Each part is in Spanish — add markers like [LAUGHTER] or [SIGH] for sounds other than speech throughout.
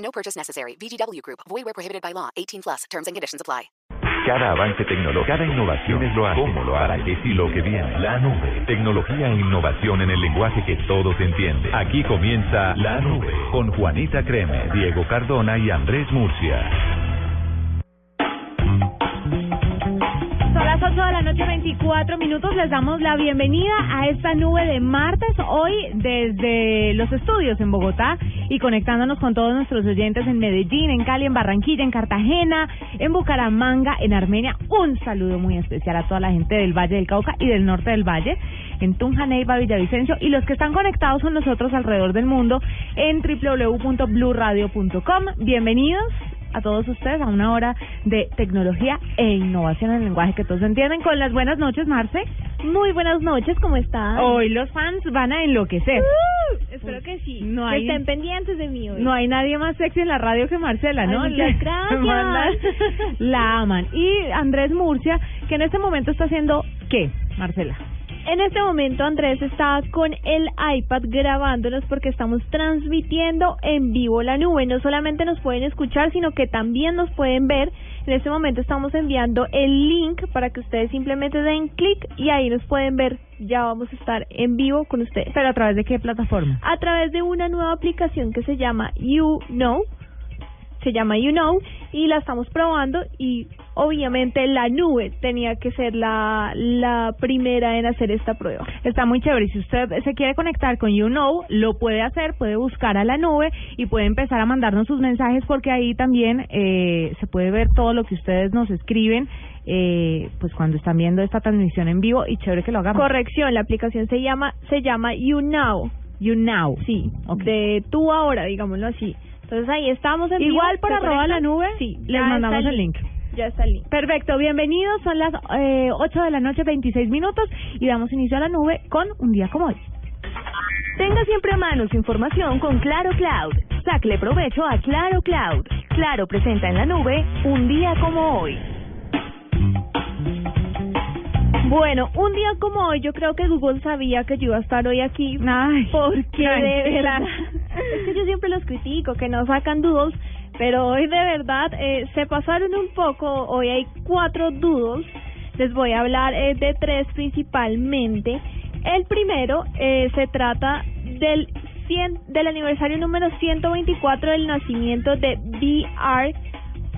No purchase necessary. VGW Group. Void where prohibited by law. 18 plus. Terms and conditions apply. Cada avance tecnológico, cada innovación es lo hace, cómo lo hará, qué y lo que viene. La nube, tecnología e innovación en el lenguaje que todos entienden. Aquí comienza La Nube con Juanita Creme, Diego Cardona y Andrés Murcia. Las 8 de la noche, 24 minutos. Les damos la bienvenida a esta nube de martes. Hoy desde los estudios en Bogotá y conectándonos con todos nuestros oyentes en Medellín, en Cali, en Barranquilla, en Cartagena, en Bucaramanga, en Armenia. Un saludo muy especial a toda la gente del Valle del Cauca y del norte del Valle, en Tunja, Neiva, Villavicencio y los que están conectados con nosotros alrededor del mundo en www.bluradio.com. Bienvenidos a todos ustedes a una hora de tecnología e innovación en el lenguaje que todos entienden. Con las buenas noches, Marce. Muy buenas noches, ¿cómo están? Hoy los fans van a enloquecer. Uh, espero que sí. No que hay- estén pendientes de mí hoy. No hay nadie más sexy en la radio que Marcela, ¿no? Ay, muchas [LAUGHS] gracias. mandan- La aman. Y Andrés Murcia, que en este momento está haciendo ¿qué, Marcela? En este momento Andrés está con el iPad grabándonos porque estamos transmitiendo en vivo la nube. No solamente nos pueden escuchar, sino que también nos pueden ver. En este momento estamos enviando el link para que ustedes simplemente den clic y ahí nos pueden ver. Ya vamos a estar en vivo con ustedes. ¿Pero a través de qué plataforma? a través de una nueva aplicación que se llama You Know. Se llama You Know y la estamos probando y obviamente la nube tenía que ser la, la primera en hacer esta prueba. Está muy chévere. Si usted se quiere conectar con You Know, lo puede hacer, puede buscar a la nube y puede empezar a mandarnos sus mensajes porque ahí también eh, se puede ver todo lo que ustedes nos escriben eh, pues cuando están viendo esta transmisión en vivo y chévere que lo hagamos. Corrección, la aplicación se llama se llama You Now. You Now. Sí, de tú ahora, digámoslo así. Entonces ahí estamos en Igual vivo, ¿se arroba la nube, Sí, les mandamos el link. Ya. Perfecto, bienvenidos. Son las eh, 8 de la noche, 26 minutos y damos inicio a la nube con un día como hoy. Tenga siempre a mano su información con Claro Cloud. Sacle provecho a Claro Cloud. Claro presenta en la nube un día como hoy. Bueno, un día como hoy yo creo que Google sabía que yo iba a estar hoy aquí Ay, porque de verdad es que yo siempre los critico que no sacan doodles pero hoy de verdad eh, se pasaron un poco hoy hay cuatro doodles les voy a hablar eh, de tres principalmente el primero eh, se trata del 100 del aniversario número 124 del nacimiento de B.R.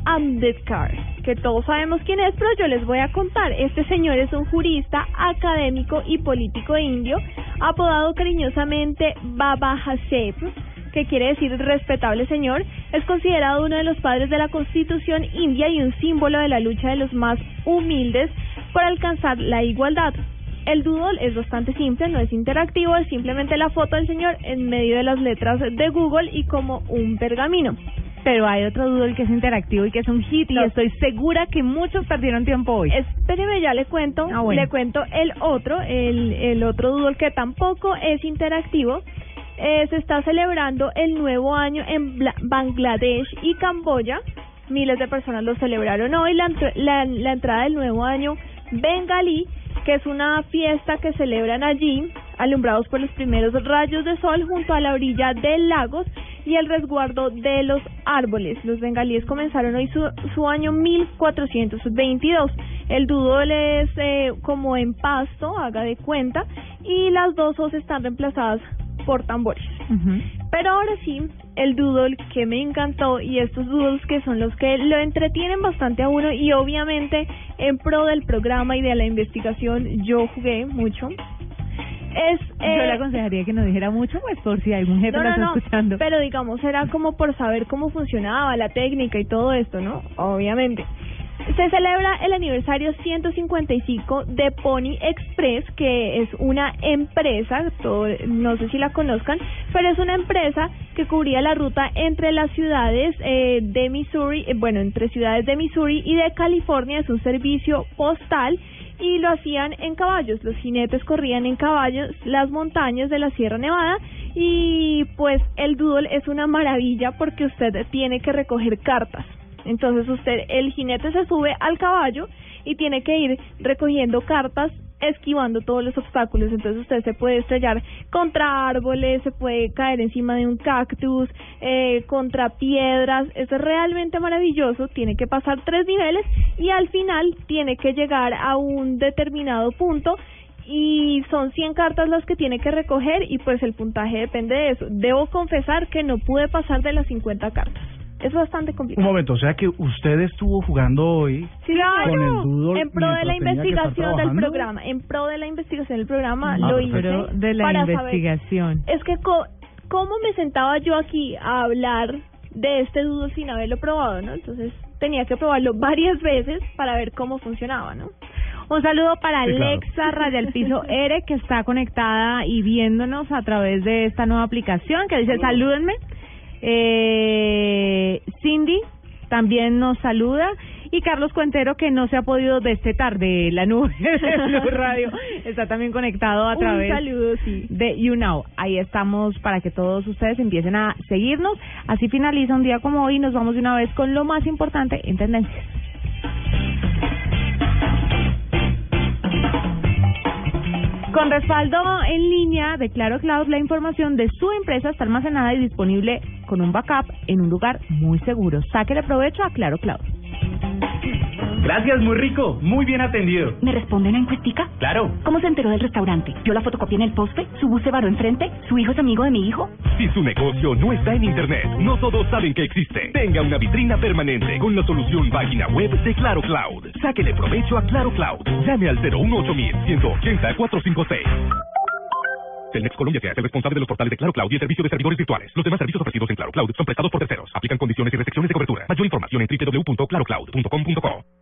Ambedkar, que todos sabemos quién es, pero yo les voy a contar. Este señor es un jurista, académico y político indio, apodado cariñosamente Baba Haseb, que quiere decir respetable señor. Es considerado uno de los padres de la constitución india y un símbolo de la lucha de los más humildes por alcanzar la igualdad. El doodle es bastante simple, no es interactivo, es simplemente la foto del señor en medio de las letras de Google y como un pergamino. Pero hay otro doodle que es interactivo y que es un hit y No. estoy segura que muchos perdieron tiempo hoy. Espéreme, ya le cuento, Ah, bueno. le cuento el otro, el, el otro doodle que tampoco es interactivo. Eh, se está celebrando el nuevo año en Bla- Bangladesh y Camboya. Miles de personas lo celebraron hoy. La, entr- la, la entrada del nuevo año bengalí, que es una fiesta que celebran allí, alumbrados por los primeros rayos de sol junto a la orilla de lagos y el resguardo de los árboles. Los bengalíes comenzaron hoy su, su año 1422. El doodle es eh, como en pasto, haga de cuenta, y las dos os están reemplazadas por tambores. Pero ahora sí, el doodle que me encantó y estos doodles que son los que lo entretienen bastante a uno y obviamente en pro del programa y de la investigación yo jugué mucho. Es Yo eh, le aconsejaría que no dijera mucho, pues por si algún jefe no, está no, escuchando. pero digamos era como por saber cómo funcionaba la técnica y todo esto, ¿no? Obviamente. Se celebra el aniversario 155 de Pony Express, que es una empresa, todo- no sé si la conozcan, pero es una empresa que cubría la ruta entre las ciudades eh, de Missouri, eh, bueno, entre ciudades de Missouri y de California, es un servicio postal y lo hacían en caballos. Los jinetes corrían en caballos las montañas de la Sierra Nevada y pues el doodle es una maravilla porque usted tiene que recoger cartas. Entonces usted, el jinete se sube al caballo y tiene que ir recogiendo cartas esquivando todos los obstáculos, entonces usted se puede estrellar contra árboles, se puede caer encima de un cactus, eh, contra piedras, es realmente maravilloso, tiene que pasar tres niveles y al final tiene que llegar a un determinado punto y son 100 cartas las que tiene que recoger y pues el puntaje depende de eso. Debo confesar que no pude pasar de las 50 cartas. Es bastante Un complicado. momento, o sea que usted estuvo jugando hoy Sí, con el doodle en pro de la investigación del programa, en pro de la investigación del programa Ah, lo hice de la para investigación. saber. Es que co- cómo me sentaba yo aquí a hablar de este dudo sin haberlo probado, ¿no? Entonces tenía que probarlo [LAUGHS] varias veces para ver cómo funcionaba, ¿no? Un saludo para Sí, claro. Alexa [LAUGHS] Raya el Piso Ere, que está conectada y viéndonos a través de esta nueva aplicación, que dice salúdenme. Eh, Cindy también nos saluda. Y Carlos Cuentero, que no se ha podido destetar de la nube [LAUGHS] de Blue Radio, está también conectado a Un través saludo, sí. de You Know. Ahí estamos para que todos ustedes empiecen a seguirnos. Así finaliza un día como hoy. Nos vamos de una vez con lo más importante en tendencias. Con respaldo en línea de Claro Cloud, la información de su empresa está almacenada y disponible con un backup en un lugar muy seguro. Sáquele provecho a Claro Cloud. Gracias, muy rico, muy bien atendido. ¿Me responde una encuestica? Claro. ¿Cómo se enteró del restaurante? ¿Yo la fotocopié en el poste? ¿Su bus se varó enfrente? ¿Su hijo es amigo de mi hijo? Si su negocio no está en Internet, no todos saben que existe. Tenga una vitrina permanente con la solución página web de Claro Cloud. Sáquele provecho a Claro Cloud. Llame al 018 180 456. Telmex Colombia es el responsable de los portales de Claro Cloud y el servicio de servidores virtuales. Los demás servicios ofrecidos en Claro Cloud son prestados por terceros. Aplican condiciones y restricciones de cobertura. Mayor información en www.clarocloud.com.co.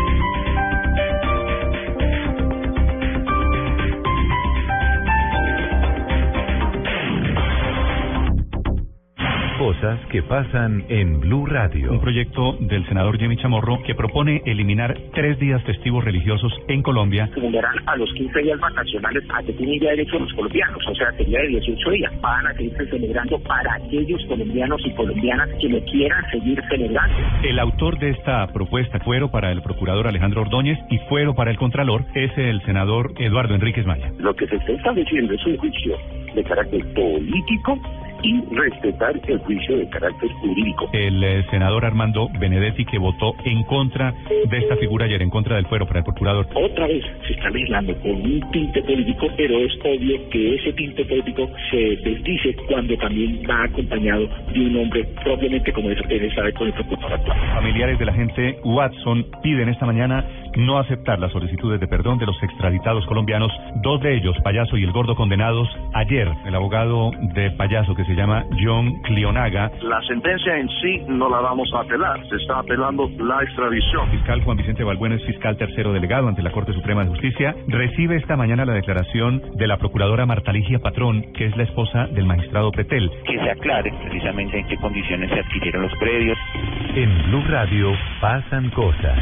Cosas que pasan en Blue Radio. Un proyecto del senador Jimmy Chamorro que propone eliminar tres días festivos religiosos en Colombia. Sumarán a los 15 días vacacionales a que tienen ya derecho los colombianos, o sea, sería de 18 días. Van a seguirse celebrando para aquellos colombianos y colombianas que lo quieran seguir celebrando. El autor de esta propuesta, fuero para el procurador Alejandro Ordóñez y fuero para el contralor, es el senador Eduardo Enríquez Maya. Lo que se está estableciendo es un juicio de carácter político y respetar el juicio de carácter jurídico. El eh, senador Armando Benedetti que votó en contra de esta figura ayer, en contra del fuero para el procurador. Otra vez se está mezclando con un tinte político, pero es obvio que ese tinte político se desdice cuando también va acompañado de un hombre propiamente como es sabe con el procurador actual. Familiares de la gente Watson piden esta mañana no aceptar las solicitudes de perdón de los extraditados colombianos, dos de ellos, Payaso y el Gordo, condenados ayer. El abogado de Payaso, que se llama John Clionaga, La sentencia en sí no la vamos a apelar, se está apelando la extradición. fiscal Juan Vicente Balbuena es fiscal tercero delegado ante la Corte Suprema de Justicia, recibe esta mañana la declaración de la procuradora Marta Ligia Patrón, que es la esposa del magistrado Pretel. que se aclare precisamente en qué condiciones se adquirieron los predios. En Blue Radio pasan cosas.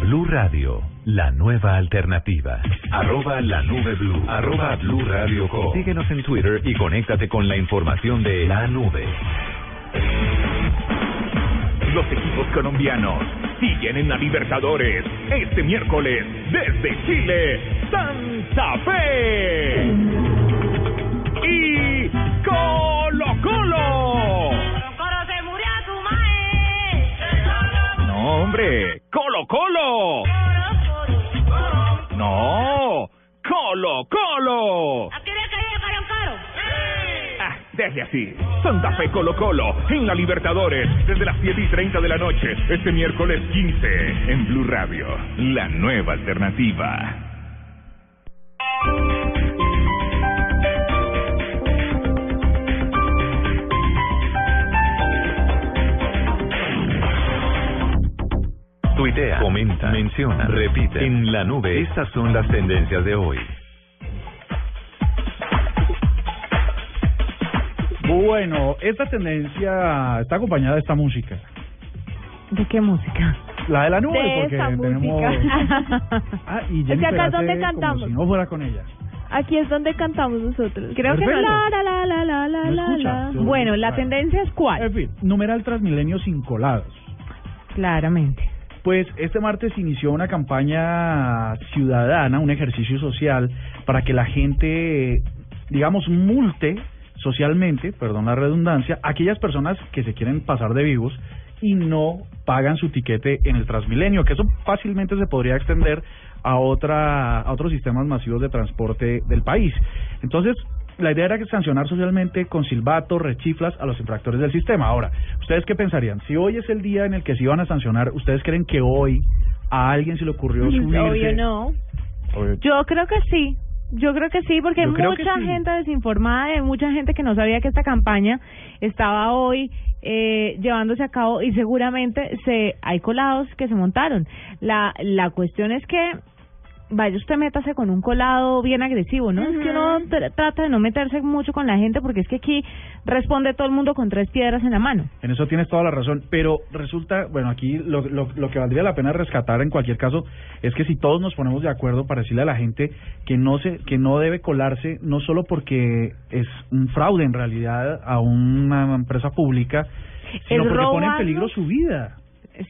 Blue Radio, la nueva alternativa. Arroba la nube blue. Arroba Blue Radio Co. Síguenos en Twitter y conéctate con la información de la nube. Los equipos colombianos siguen en la Libertadores. Este miércoles, desde Chile, Santa Fe. Y Colo Colo. No, hombre, Colo Colo. No, Colo Colo. Ah, deje así. Santa Fe Colo Colo en la Libertadores desde las 7 y 30 de la noche este miércoles 15 en Blue Radio, la nueva alternativa. Tuitea, comenta, menciona, repite. En la nube, estas son las tendencias de hoy. Bueno, esta tendencia está acompañada de esta música. ¿De qué música? La de la nube, De porque tenemos... música. [LAUGHS] Ah, y Es que acá es donde cantamos. Como si no fuera con ella. Aquí es donde cantamos nosotros. Creo que. Perfecto. La, la, la, la, la, ¿No la, la. Yo- Bueno, la Claro. tendencia es cuál? En fin, numeral Transmilenio sin colados. Claramente. Pues este martes inició una campaña ciudadana, un ejercicio social para que la gente, digamos, multe socialmente, perdón la redundancia, aquellas personas que se quieren pasar de vivos y no pagan su tiquete en el Transmilenio, que eso fácilmente se podría extender a otra a otros sistemas masivos de transporte del país. Entonces, la idea era que sancionar socialmente con silbatos, rechiflas a los infractores del sistema. Ahora, ¿ustedes qué pensarían? Si hoy es el día en el que se iban a sancionar, ¿ustedes creen que hoy a alguien se le ocurrió subirse? Obvio no. Obvio. Yo creo que sí. Yo creo que sí, porque hay mucha sí. gente desinformada, hay mucha gente que no sabía que esta campaña estaba hoy eh, llevándose a cabo y seguramente se hay colados que se montaron. La la cuestión es que vaya usted métase con un colado bien agresivo, ¿no? Es que uno tr- trata de no meterse mucho con la gente porque es que aquí responde todo el mundo con tres piedras en la mano. En eso tienes toda la razón, pero resulta, bueno, aquí lo, lo, lo que valdría la pena rescatar en cualquier caso es que si todos nos ponemos de acuerdo para decirle a la gente que no se que no debe colarse no solo porque es un fraude en realidad a una empresa pública, sino Es porque pone en peligro su vida,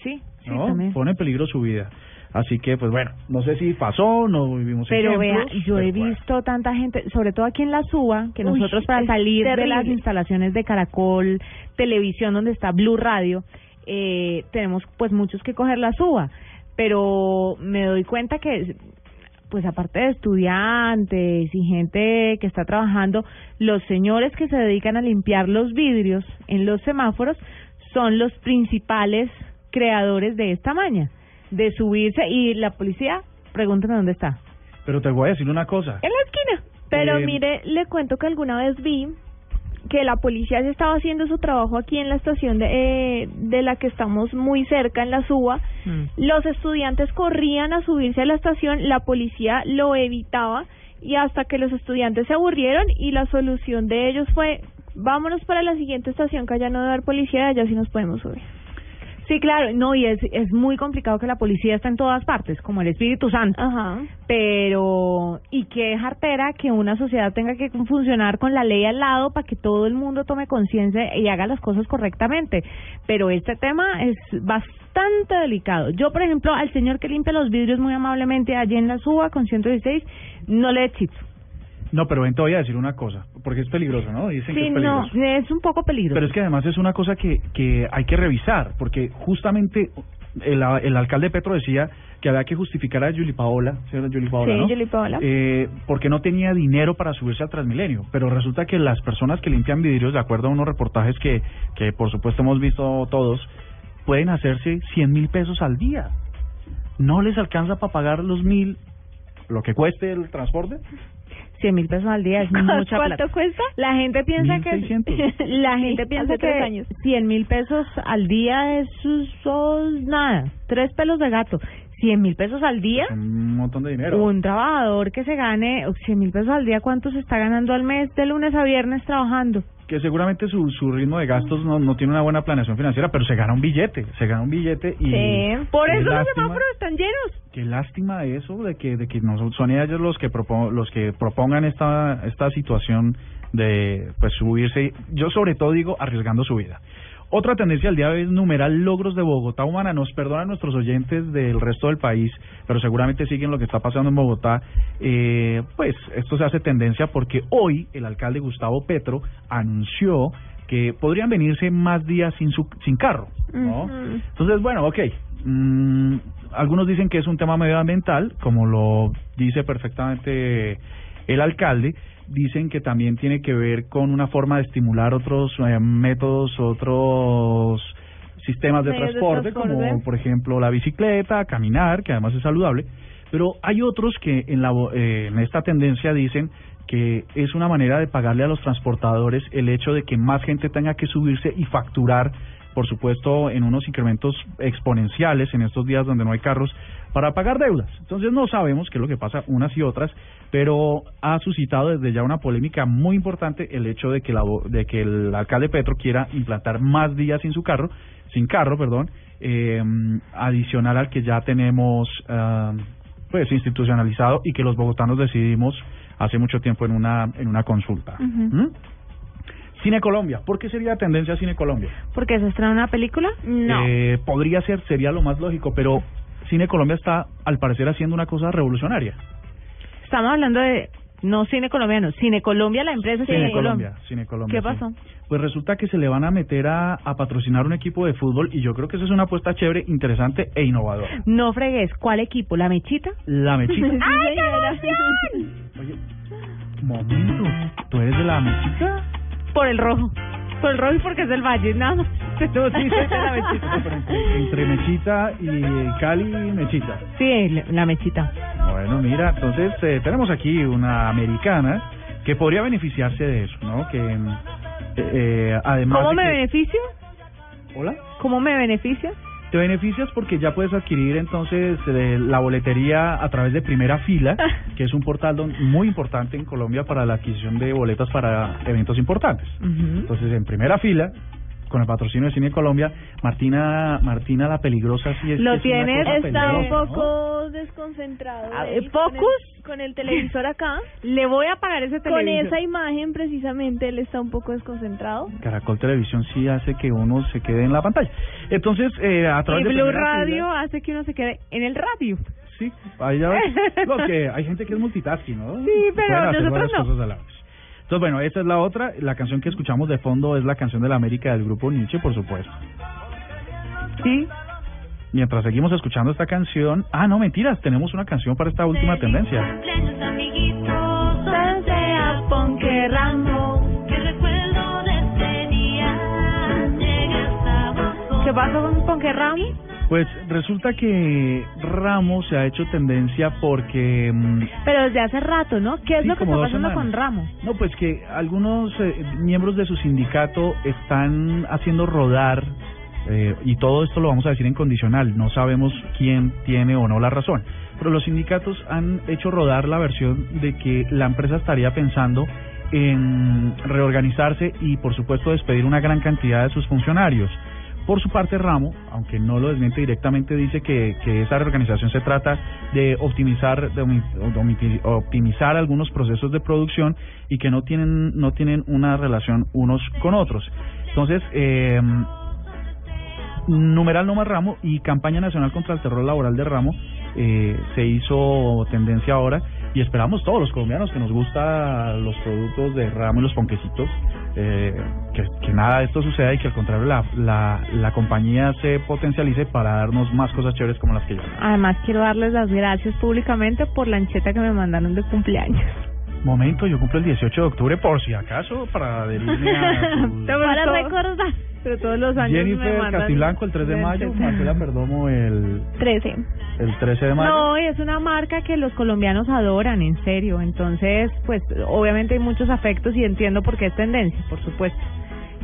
Sí, sí, ¿no? también. Pone en peligro su vida. Así que, pues bueno, no sé si pasó, no vivimos Pero vea, yo he bueno. visto tanta gente, sobre todo aquí en la Suba, que Uy, nosotros para salir de las instalaciones de Caracol, televisión donde está Blue Radio, eh, tenemos pues muchos que coger la Suba, pero me doy cuenta que pues aparte de estudiantes y gente que está trabajando, los señores que se dedican a limpiar los vidrios en los semáforos son los principales creadores de esta maña, de subirse y la policía, pregúntame dónde está. Pero te voy a decir una cosa. En la esquina. Pero Eh, mire, le cuento que alguna vez vi que la policía se estaba haciendo su trabajo aquí en la estación de, eh, de la que estamos muy cerca, en la Suba. Los estudiantes corrían a subirse a la estación, la policía lo evitaba y hasta que los estudiantes se aburrieron y la solución de ellos fue vámonos para la siguiente estación que allá no debe haber policía, allá sí nos podemos subir. Sí, claro, no, y es, es muy complicado que la policía está en todas partes, como el Espíritu Santo. Ajá. Pero, y qué jartera que una sociedad tenga que funcionar con la ley al lado para que todo el mundo tome conciencia y haga las cosas correctamente. Pero este tema es bastante delicado. Yo, por ejemplo, al señor que limpia los vidrios muy amablemente allí en la suba con 116, no le chips. No, pero ven, te voy a decir una cosa, porque es peligroso, ¿no? Dicen que Sí, es no, es un poco peligroso. Pero es que además es una cosa que, que hay que revisar, porque justamente el, el alcalde Petro decía que había que justificar a Yuli Paola, ¿sí era Yuli Paola, Sí, no? Yuli Paola. Eh, porque no tenía dinero para subirse al Transmilenio. Pero resulta que las personas que limpian vidrios, de acuerdo a unos reportajes que, que por supuesto hemos visto todos, pueden hacerse 100 mil pesos al día. No les alcanza para pagar los mil, lo que cueste el transporte. 100 mil pesos al día es [LAUGHS] mucha ¿Cuánto plata. cuesta? La gente piensa 1.600. que [LAUGHS] la gente Sí, piensa que años. 100 mil pesos al día es son nada, tres pelos de gato. 100 mil pesos al día, Un montón de dinero. un trabajador que se gane 100 mil pesos al día, ¿cuánto se está ganando al mes de lunes a viernes trabajando? Que seguramente su, su ritmo de gastos no, no tiene una buena planeación financiera, pero se gana un billete, se gana un billete y Por eso los lástima- semáforos están llenos. Qué lástima eso de que de que no son ellos los que propo- los que propongan esta esta situación de pues subirse. Yo sobre todo digo arriesgando su vida. Otra tendencia al día de hoy es numeral logros de Bogotá humana. Nos perdonan nuestros oyentes del resto del país, pero seguramente siguen lo que está pasando en Bogotá. Eh, pues esto se hace tendencia porque hoy el alcalde Gustavo Petro anunció que podrían venirse más días sin su, sin carro, ¿no? Entonces, bueno, ok. Mm, algunos dicen que es un tema medioambiental, como lo dice perfectamente el alcalde. Dicen que también tiene que ver con una forma de estimular otros eh, métodos, otros sistemas de transporte, como por ejemplo la bicicleta, caminar, que además es saludable. Pero hay otros que en, la, eh, en esta tendencia dicen que es una manera de pagarle a los transportadores el hecho de que más gente tenga que subirse y facturar, por supuesto, en unos incrementos exponenciales en estos días donde no hay carros para pagar deudas. Entonces no sabemos qué es lo que pasa unas y otras, pero ha suscitado desde ya una polémica muy importante el hecho de que, la, de que el alcalde Petro quiera implantar más días sin su carro, sin carro, perdón, eh, adicional al que ya tenemos ah, pues institucionalizado y que los bogotanos decidimos hace mucho tiempo en una en una consulta. ¿Mm? Cine Colombia, ¿por qué sería tendencia Cine Colombia? ¿Porque se estrena una película? No. Eh, podría ser, sería lo más lógico, pero Cine Colombia está al parecer haciendo una cosa revolucionaria. Estamos hablando de no Cine Colombiano, Cine Colombia, la empresa Cine, Cine Colombia. Cine Colombia. ¿Qué pasó? Pues resulta que se le van a meter a, a patrocinar un equipo de fútbol y yo creo que eso es una apuesta chévere, interesante e innovadora. No fregues, ¿cuál equipo? ¿La Mechita? La Mechita. [LAUGHS] ¡Ay, qué emoción! Oye, momento, ¿tú eres de la Mechita? Por el rojo. Por el rojo y porque es del Valle, nada más. No, sí, entre, entre Mechita y Cali, Mechita. Sí, la- la Mechita. Bueno, mira, entonces eh, tenemos aquí una americana que podría beneficiarse de eso, ¿no? Que eh, eh, además ¿Cómo de me que- beneficio? Hola. ¿Cómo me beneficia? Te beneficias porque ya puedes adquirir entonces eh, la boletería a través de Primera Fila, [LAUGHS] que es un portal don- muy importante en Colombia para la adquisición de boletas para eventos importantes. Entonces, en Primera Fila, con el patrocinio de Cine Colombia, Martina Martina la peligrosa sí es Lo es tienes, Está un peligrosa, ¿no? poco desconcentrado. Ver, con el- ¿Focus? Con el, televisor acá. [LAUGHS] Le voy a pagar ese Con televisor. esa imagen, precisamente, él está un poco desconcentrado. Caracol Televisión sí hace que uno se quede en la pantalla. Entonces, eh, a Y través de Blue Radio hace que uno se quede en el radio. Sí, ahí ya ves. [LAUGHS] Digo que hay gente que es multitasking, ¿no? Sí, pero nosotros no. cosas a la vez. Entonces, bueno, esta es la otra. La canción que escuchamos de fondo es la canción de la América del grupo Nietzsche, por supuesto. Sí. Mientras seguimos escuchando esta canción... Ah, no, mentiras. Tenemos una canción para esta última tendencia. ¿Qué pasó con Ponque Ramos? Pues resulta que Ramos se ha hecho tendencia porque... mm, Pero desde hace rato, ¿no? ¿Qué es Sí, lo que está pasando semanas. con Ramos? No, pues que algunos eh, miembros de su sindicato están haciendo rodar, eh, y todo esto lo vamos a decir en condicional, no sabemos quién tiene o no la razón, pero los sindicatos han hecho rodar la versión de que la empresa estaría pensando en reorganizarse y por supuesto despedir una gran cantidad de sus funcionarios. Por su parte, Ramo, aunque no lo desmiente directamente, dice que, que esa reorganización se trata de optimizar, de optimizar algunos procesos de producción y que no tienen, no tienen una relación unos con otros. Entonces, eh, numeral no más Ramo y campaña nacional contra el terror laboral de Ramo eh, se hizo tendencia ahora y esperamos todos los colombianos que nos gustan los productos de Ramo y los ponquecitos eh, que, nada de esto suceda y que al contrario la, la, la compañía se potencialice para darnos más cosas chéveres como las que yo. Además, quiero darles las gracias públicamente por la ancheta que me mandaron de cumpleaños. Momento, yo cumplo el 18 de octubre por si acaso para adherirme a [LAUGHS] sus- Para recordar. Pero todos los años me Jennifer mandan Castiblanco el 3 de mayo. Marcela Perdomo el, 13. el 13 de mayo. No, y es una marca que los colombianos adoran, en serio. Entonces, pues, obviamente hay muchos afectos y entiendo por qué es tendencia, por supuesto.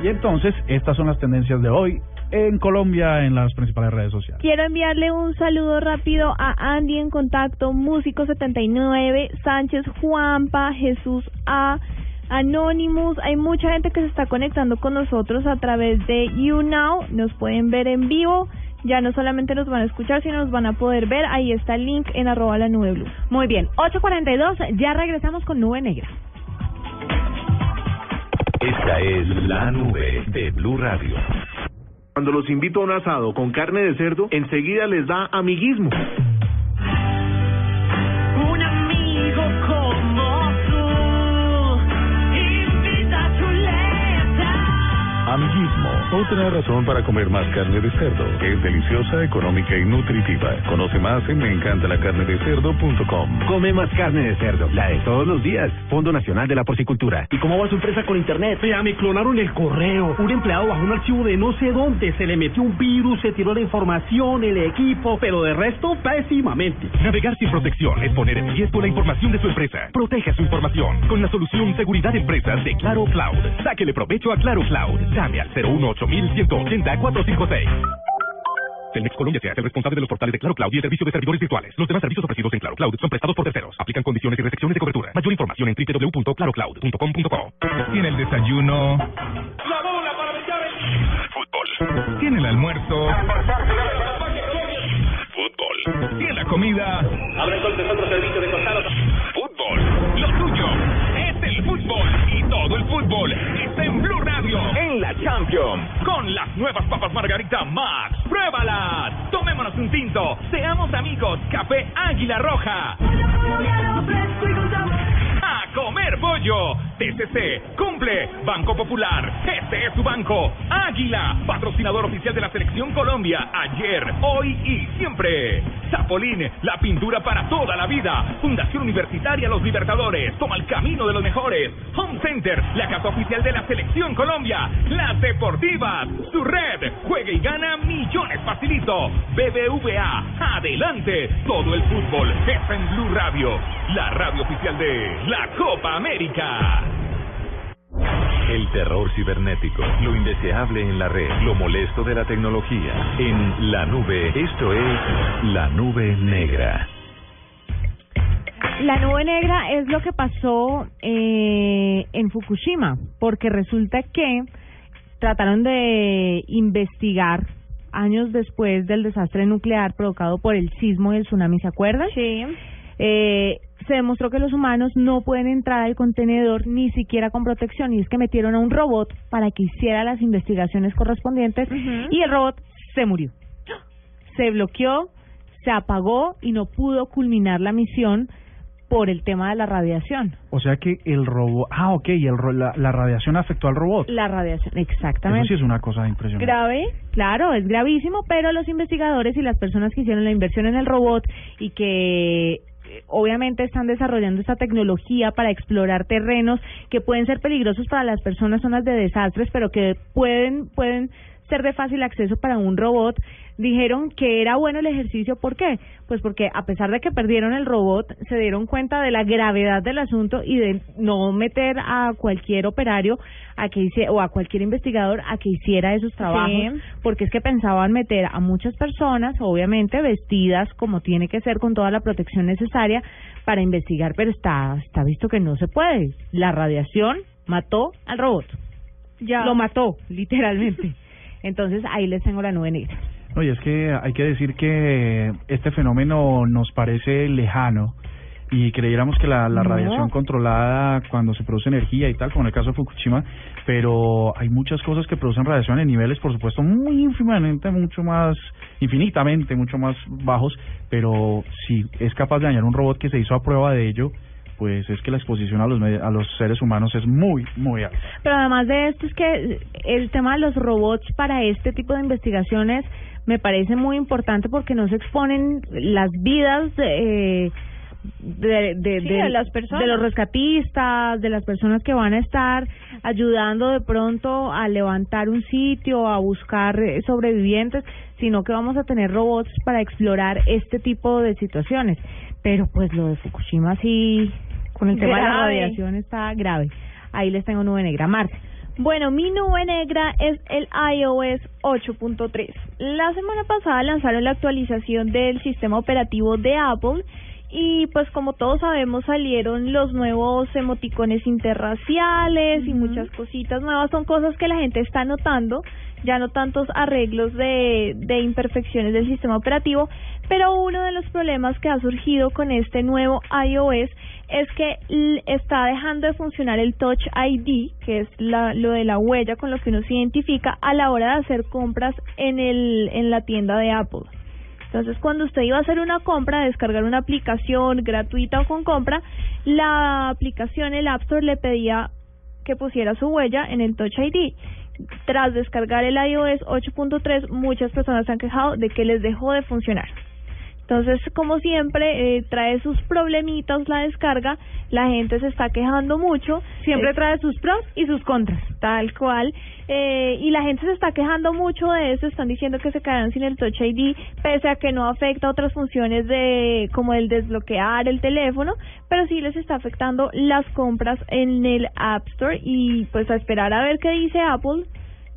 Y entonces, estas son las tendencias de hoy en Colombia en las principales redes sociales. Quiero enviarle un saludo rápido a Andy en contacto, Músico79, Sánchez Juanpa, Jesús A, Anonymous. Hay mucha gente que se está conectando con nosotros a través de YouNow. Nos pueden ver en vivo. Ya no solamente nos van a escuchar, sino nos van a poder ver. Ahí está el link en arroba la nube blue. Muy bien, 8.42, ya regresamos con Nube Negra. Esta es la nube de Blue Radio. Cuando los invito a un asado con carne de cerdo, enseguida les da amiguismo. Un amigo como tú invita a chuleta. Amiguismo Otra razón para comer más carne de cerdo. Es deliciosa, económica y nutritiva. Conoce más en meencantalacarnedecerdo.com. Come más carne de cerdo, la de todos los días. Fondo Nacional de la Porcicultura. ¿Y cómo va su empresa con internet? Vea, me clonaron el correo. Un empleado bajó un archivo de no sé dónde. Se le metió un virus, se tiró la información, el equipo, pero de resto, pésimamente. Navegar sin protección es poner en riesgo la información de su empresa. Proteja su información con la solución Seguridad Empresas de Claro Cloud. Sáquele provecho a Claro Cloud. Llame al 018 180 456. Telmex Colombia se hace responsable de los portales de Claro Cloud y el servicio de servidores virtuales. Los demás servicios ofrecidos en Claro Cloud son prestados por terceros. Aplican condiciones y restricciones de cobertura. Mayor información en www.clarocloud.com.co. Tiene el desayuno. La bola para Fútbol. Tiene el almuerzo. Fútbol. Tiene la comida. Abre entonces otro servicio de costado. Fútbol. Lo tuyo el fútbol. Y todo el fútbol está en Blue Radio. En la Champions. Con las nuevas papas Margarita Max. ¡Pruébalas! Tomémonos un tinto. Seamos amigos. Café Águila Roja. A comer pollo. TCC cumple. Banco Popular. Este es su banco. Águila, patrocinador oficial de la Selección Colombia. Ayer, hoy y siempre. Zapolín, la pintura para toda la vida. Fundación Universitaria Los Libertadores. Toma el camino de los mejores. Home Center, la casa oficial de la Selección Colombia. Las Deportivas, su red. Juega y gana millones facilito. BBVA, adelante. Todo el fútbol está en Blue Radio. La radio oficial de la Copa América. El terror cibernético, lo indeseable en la red, lo molesto de la tecnología. En la nube, esto es la nube negra. La nube negra es lo que pasó eh, en Fukushima, porque resulta que trataron de investigar años después del desastre nuclear provocado por el sismo y el tsunami, ¿se acuerdan? Sí. Eh, se demostró que los humanos no pueden entrar al contenedor ni siquiera con protección y es que metieron a un robot para que hiciera las investigaciones correspondientes y el robot se murió. Se bloqueó, se apagó y no pudo culminar la misión por el tema de la radiación. O sea que el robot... Ah, ok, y el ro- la, la radiación afectó al robot. La radiación, Eso exactamente. sí es una cosa impresionante. Grave, claro, es gravísimo, pero los investigadores y las personas que hicieron la inversión en el robot y que obviamente están desarrollando esta tecnología para explorar terrenos que pueden ser peligrosos para las personas, zonas de desastres, pero que pueden pueden ser de fácil acceso para un robot, dijeron que era bueno el ejercicio. ¿Por qué? Pues porque a pesar de que perdieron el robot, se dieron cuenta de la gravedad del asunto y de no meter a cualquier operario a que hice, o a cualquier investigador a que hiciera esos trabajos, Sí. porque es que pensaban meter a muchas personas, obviamente vestidas como tiene que ser con toda la protección necesaria para investigar, pero está está visto que no se puede. La radiación mató al robot. Ya. Lo mató, literalmente. [LAUGHS] Entonces ahí les tengo la nube negra. Oye, es que hay que decir que este fenómeno nos parece lejano y creyéramos que la, la No. radiación controlada cuando se produce energía y tal, como en el caso de Fukushima, pero hay muchas cosas que producen radiación en niveles, por supuesto, muy ínfimamente, mucho más, infinitamente, mucho más bajos, pero si es capaz de dañar un robot que se hizo a prueba de ello, pues es que la exposición a los, a los seres humanos es muy, muy alta. Pero además de esto es que el tema de los robots para este tipo de investigaciones me parece muy importante porque no se exponen las vidas eh, de, de, Sí, de- de las personas. de los rescatistas, de las personas que van a estar ayudando de pronto a levantar un sitio, a buscar eh, sobrevivientes, sino que vamos a tener robots para explorar este tipo de situaciones. Pero pues lo de Fukushima sí, con el tema de la radiación está grave. Ahí les tengo nube negra. Marta. Bueno, mi nube negra es el iOS 8.3. La semana pasada lanzaron la actualización del sistema operativo de Apple y pues como todos sabemos salieron los nuevos emoticones interraciales y muchas cositas nuevas. Son cosas que la gente está notando, ya no tantos arreglos de, de imperfecciones del sistema operativo, pero uno de los problemas que ha surgido con este nuevo iOS es que está dejando de funcionar el Touch ID, que es la, lo de la huella con lo que uno se identifica a la hora de hacer compras en, el, en la tienda de Apple. Entonces, cuando usted iba a hacer una compra, descargar una aplicación gratuita o con compra, la aplicación, el App Store, le pedía que pusiera su huella en el Touch ID. tras descargar el iOS 8.3, muchas personas se han quejado de que les dejó de funcionar. Entonces, como siempre, eh, trae sus problemitas la descarga, la gente se está quejando mucho. Siempre Eh, trae sus pros y sus contras. Tal cual. Eh, y la gente se está quejando mucho de eso, están diciendo que se quedarán sin el Touch ID, pese a que no afecta otras funciones de como el desbloquear el teléfono, pero sí les está afectando las compras en el App Store y pues a esperar a ver qué dice Apple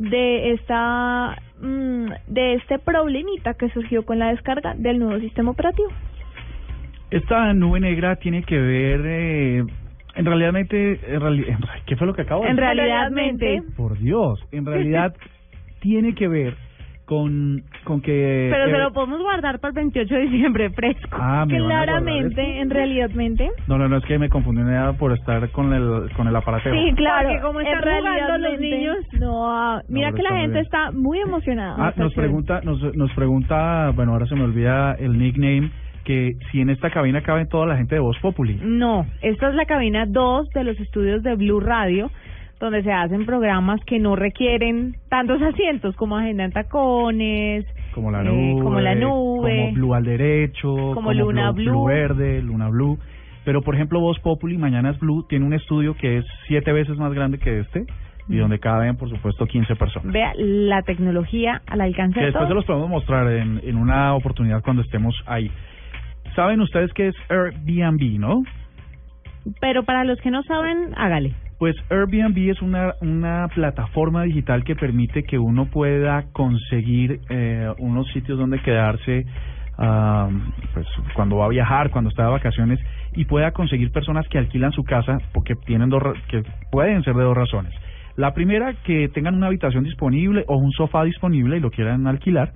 de esta mm, de este problemita que surgió con la descarga del nuevo sistema operativo. Esta nube negra tiene que ver, eh, en realidad, en reali- en ra- ¿qué fue lo que acabo de En decir? realidadmente. Por Dios, en realidad [LAUGHS] tiene que ver con, con que... Pero se eh, lo podemos guardar para el 28 de diciembre fresco. Ah, ¿me van a guardar Claramente, en realidadmente. No, no, no, es que me confundí nada por estar con el, con el aparateo. Sí, claro. Porque como en están jugando los niños. No, ah, mira que la gente bien. está muy emocionada. Ah, nos pregunta, nos, nos pregunta, bueno, ahora se me olvida el nickname, que si en esta cabina cabe toda la gente de Voz Populi. No, esta es la cabina 2 de los estudios de Blue Radio, donde se hacen programas que no requieren tantos asientos como Agenda en Tacones, Como la eh, nube, como la nube, como Blue al derecho, como Luna Blue, Blue. verde, Luna Blue. Pero por ejemplo, Voz Populi, Mañanas Blue, tiene un estudio que es siete veces más grande que este y donde caben, por supuesto, 15 personas. Vea la tecnología al alcance Que de después se los podemos mostrar en, en una oportunidad cuando estemos ahí. Saben ustedes qué es Airbnb, ¿no? Pero para los que no saben, hágale. Pues Airbnb es una, una plataforma digital que permite que uno pueda conseguir eh, unos sitios donde quedarse ah, pues cuando va a viajar, cuando está de vacaciones y pueda conseguir personas que alquilan su casa porque tienen dos que pueden ser de dos razones. La primera que tengan una habitación disponible o un sofá disponible y lo quieran alquilar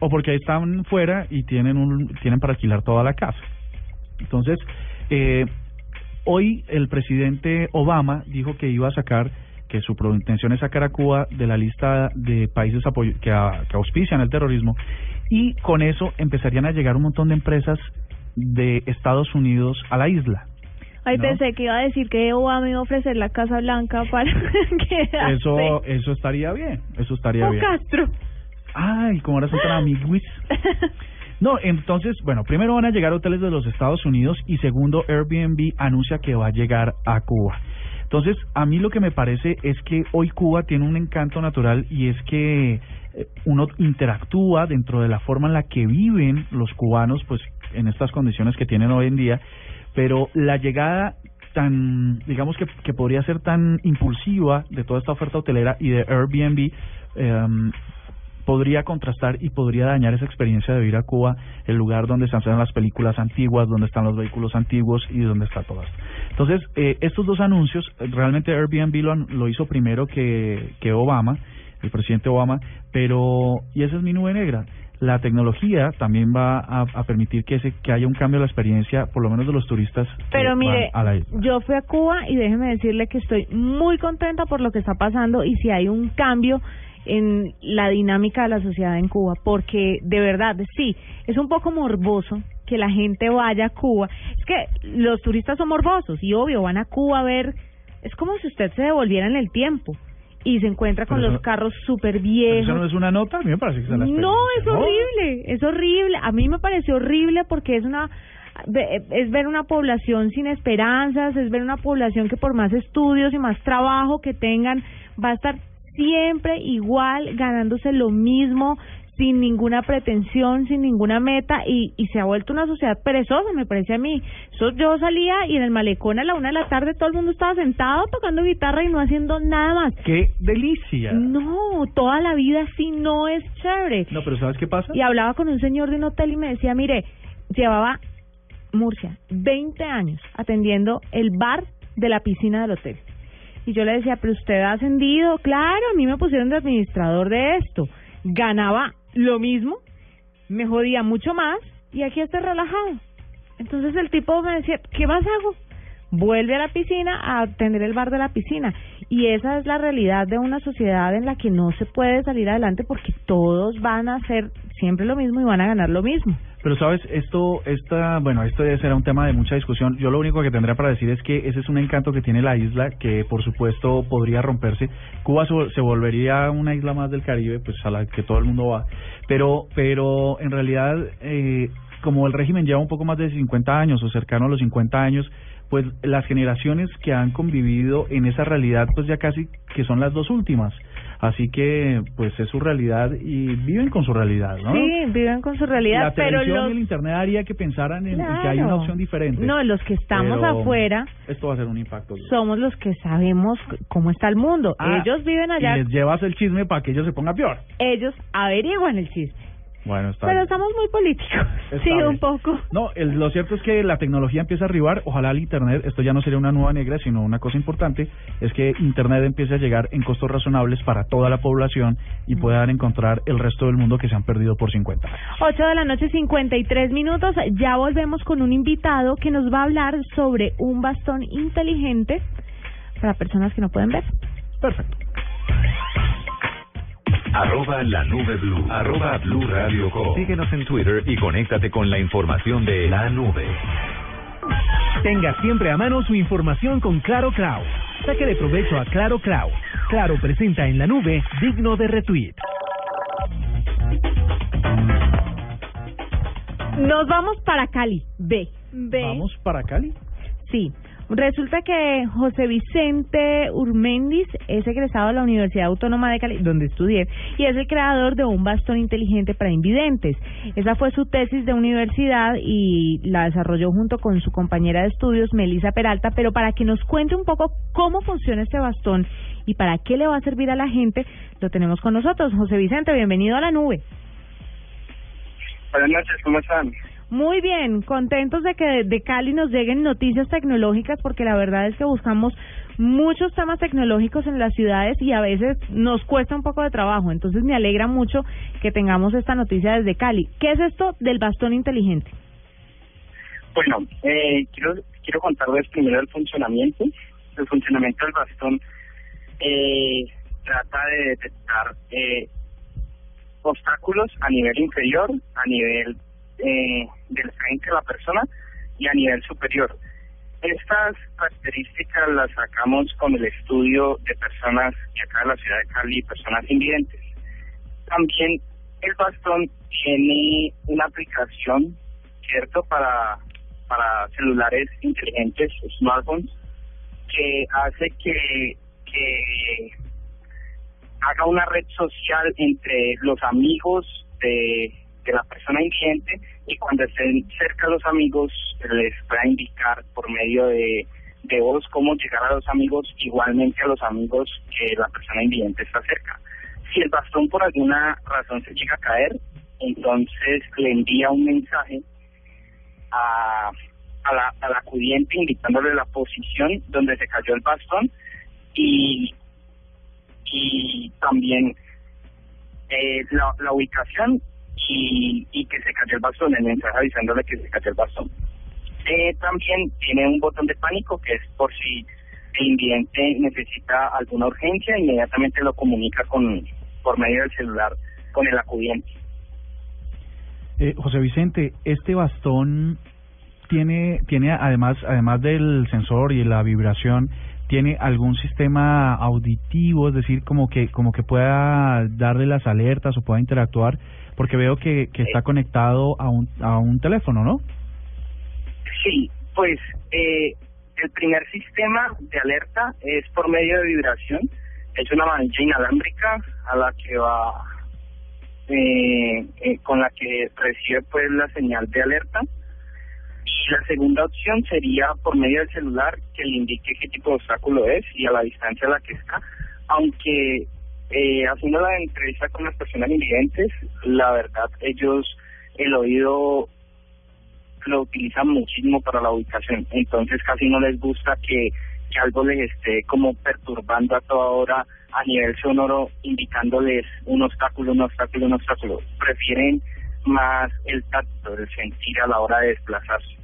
o porque están fuera y tienen un tienen para alquilar toda la casa. Entonces, eh, hoy el presidente Obama dijo que iba a sacar, que su intención es sacar a Cuba de la lista de países apoyo- que, a- que auspician el terrorismo y con eso empezarían a llegar un montón de empresas de Estados Unidos a la isla. Ay, ¿no? pensé que iba a decir que Obama iba a ofrecer la Casa Blanca para [LAUGHS] quedarse. Eso, eso estaría bien, eso estaría O bien. Castro. Ay, como ahora son tan amiguis. [LAUGHS] No, entonces, bueno, primero van a llegar hoteles de los Estados Unidos y segundo, Airbnb anuncia que va a llegar a Cuba. Entonces, a mí lo que me parece es que hoy Cuba tiene un encanto natural y es que eh, uno interactúa dentro de la forma en la que viven los cubanos, pues en estas condiciones que tienen hoy en día, pero la llegada tan, digamos que, que podría ser tan impulsiva de toda esta oferta hotelera y de Airbnb, em, podría contrastar y podría dañar esa experiencia de ir a Cuba, el lugar donde se hacen las películas antiguas, donde están los vehículos antiguos y donde está todo esto. Entonces, eh, estos dos anuncios, realmente Airbnb lo, lo hizo primero que, que Obama, el presidente Obama, pero, y esa es mi nube negra. La tecnología también va a, a permitir que, ese, que haya un cambio en la experiencia, por lo menos de los turistas que Pero van mire, a la isla. yo fui a Cuba y déjeme decirle que estoy muy contenta por lo que está pasando y si hay un cambio en la dinámica de la sociedad en Cuba, porque de verdad, sí, es un poco morboso que la gente vaya a Cuba. Es que los turistas son morbosos y obvio van a Cuba a ver, es como si usted se devolviera en el tiempo y se encuentra con los carros súper ¿Pero viejos. ¿Eso no es una nota? A mí me parece que es la No, es horrible, es horrible. A mí me pareció horrible porque es una es ver una población sin esperanzas, es ver una población que por más estudios y más trabajo que tengan va a estar siempre igual ganándose lo mismo sin ninguna pretensión, sin ninguna meta y, y se ha vuelto una sociedad perezosa, me parece a mí. Eso yo salía y en el malecón a la una de la tarde todo el mundo estaba sentado tocando guitarra y no haciendo nada más. ¡Qué delicia! No, toda la vida así no es chévere. No, pero ¿sabes qué pasa? Y hablaba con un señor de un hotel y me decía, mire, llevaba Murcia 20 años atendiendo el bar de la piscina del hotel. Y yo le decía, pero usted ha ascendido, claro, a mí me pusieron de administrador de esto. Ganaba lo mismo, me jodía mucho más y aquí estoy relajado. Entonces el tipo me decía, ¿qué más hago? Vuelve a la piscina a atender el bar de la piscina. Y esa es la realidad de una sociedad en la que no se puede salir adelante porque todos van a hacer siempre lo mismo y van a ganar lo mismo. Pero sabes, esto, esta, bueno, esto será un tema de mucha discusión. Yo lo único que tendría para decir es que ese es un encanto que tiene la isla, que por supuesto podría romperse. Cuba se, volvería una isla más del Caribe, pues a la que todo el mundo va. Pero, pero en realidad, eh, como el régimen lleva un poco más de 50 años o cercano a los 50 años, pues las generaciones que han convivido en esa realidad, pues ya casi que son las dos últimas. Así que, pues es su realidad y viven con su realidad, ¿no? Sí, viven con su realidad, la pero televisión los... y el internet haría que pensaran en, en que hay Claro. una opción diferente. No, los que estamos Pero afuera Esto va a ser un impacto. somos los que sabemos cómo está el mundo. Ah, ellos viven allá, Y les llevas el chisme para que ellos se pongan peor. ellos averiguan el chisme. Bueno, está Pero bien. estamos muy políticos. Está [LAUGHS] sí, bien. un poco. No, el- lo cierto es que la tecnología empieza a arribar, ojalá el Internet, esto ya no sería una nueva negra, sino una cosa importante, es que Internet empiece a llegar en costos razonables para toda la población y puedan encontrar el resto del mundo que se han perdido por 50 años. 8 de la noche, 53 minutos. Ya volvemos con un invitado que nos va a hablar sobre un bastón inteligente para personas que no pueden ver. Perfecto. Arroba la nube blue. Arroba blue radio com. Síguenos en Twitter y conéctate con la información de la nube. Tenga siempre a mano su información con Claro Cloud. Saque de provecho a Claro Cloud. Claro presenta en la nube digno de retweet. Nos vamos para Cali. B. B. ¿Vamos para Cali? Sí. Resulta que José Vicente Urmendis es egresado de la Universidad Autónoma de Cali, donde estudié, y es el creador de un bastón inteligente para invidentes. Esa fue su tesis de universidad y la desarrolló junto con su compañera de estudios, Melissa Peralta, pero para que nos cuente un poco cómo funciona este bastón y para qué le va a servir a la gente, lo tenemos con nosotros. José Vicente, bienvenido a la nube. Buenas noches, ¿cómo están? Muy bien, contentos de que de Cali nos lleguen noticias tecnológicas porque la verdad es que buscamos muchos temas tecnológicos en las ciudades y a veces nos cuesta un poco de trabajo. Entonces me alegra mucho que tengamos esta noticia desde Cali. ¿Qué es esto del bastón inteligente? Bueno, eh, quiero quiero contarles primero el funcionamiento. El funcionamiento del bastón eh, trata de detectar eh, obstáculos a nivel inferior, a nivel eh, del frente de la persona y a nivel superior. Estas características las sacamos con el estudio de personas de acá de la ciudad de Cali, personas invidentes. También el bastón tiene una aplicación, ¿cierto?, para, para celulares inteligentes, smartphones, que hace que, que haga una red social entre los amigos de, de la persona invidente y cuando estén cerca los amigos les pueda indicar por medio de, de voz cómo llegar a los amigos, igualmente a los amigos que la persona invidente está cerca. Si el bastón por alguna razón se llega a caer, entonces le envía un mensaje a, a, la, al acudiente indicándole la posición donde se cayó el bastón y, y también eh, la, la ubicación y, y que se cayó el bastón, el mensaje avisándole que se cayó el bastón. Eh, también tiene un botón de pánico que es por si el invidente necesita alguna urgencia, inmediatamente lo comunica con por medio del celular con el acudiente. Eh, José Vicente, este bastón tiene, tiene además, además del sensor y la vibración, tiene algún sistema auditivo, es decir, como que, como que pueda darle las alertas o pueda interactuar, porque veo que, que está conectado a un, a un teléfono, ¿no? Sí, pues eh, el primer sistema de alerta es por medio de vibración. Es una manilla inalámbrica a la que va, eh, eh, con la que recibe pues la señal de alerta. Y la segunda opción sería por medio del celular que le indique qué tipo de obstáculo es y a la distancia a la que está. Aunque eh, haciendo la entrevista con las personas invidentes, la verdad ellos el oído lo utilizan muchísimo para la ubicación, entonces casi no les gusta que, que algo les esté como perturbando a toda hora a nivel sonoro, indicándoles un obstáculo, un obstáculo, un obstáculo. Prefieren más el tacto, el sentir a la hora de desplazarse.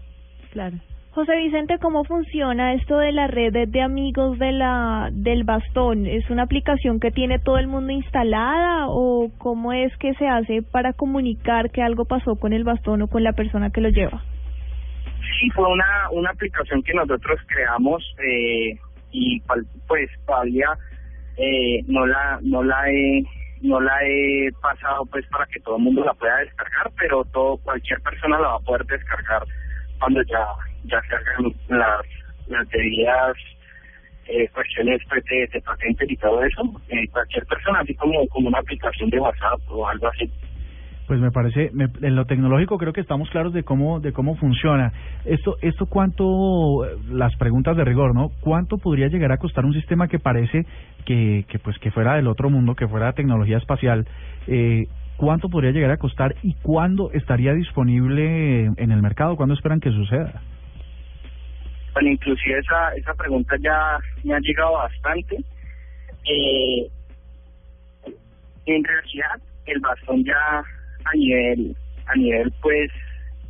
Claro. José Vicente, ¿cómo funciona esto de la red de amigos del bastón? ¿Es una aplicación que tiene todo el mundo instalada o cómo es que se hace para comunicar que algo pasó con el bastón o con la persona que lo lleva? Sí, fue una, una aplicación que nosotros creamos eh, y pues todavía eh, no la no la he no la he pasado pues para que todo el mundo la pueda descargar, pero todo cualquier persona la va a poder descargar cuando ya ya se hagan las las debidas eh, cuestiones pues, de, de y todo eso. Eh, cualquier persona, así como como una aplicación de WhatsApp o algo así. Pues me parece, me- en lo tecnológico creo que estamos claros de cómo de cómo funciona. Esto esto cuánto las preguntas de rigor, ¿no? ¿Cuánto podría llegar a costar un sistema que parece que que pues que fuera del otro mundo, que fuera tecnología espacial? Eh, ¿Cuánto podría llegar a costar y cuándo estaría disponible en el mercado? ¿Cuándo esperan que suceda? Bueno, inclusive esa, esa pregunta ya me ha llegado bastante. Eh, en realidad, el bastón ya a nivel, a nivel pues,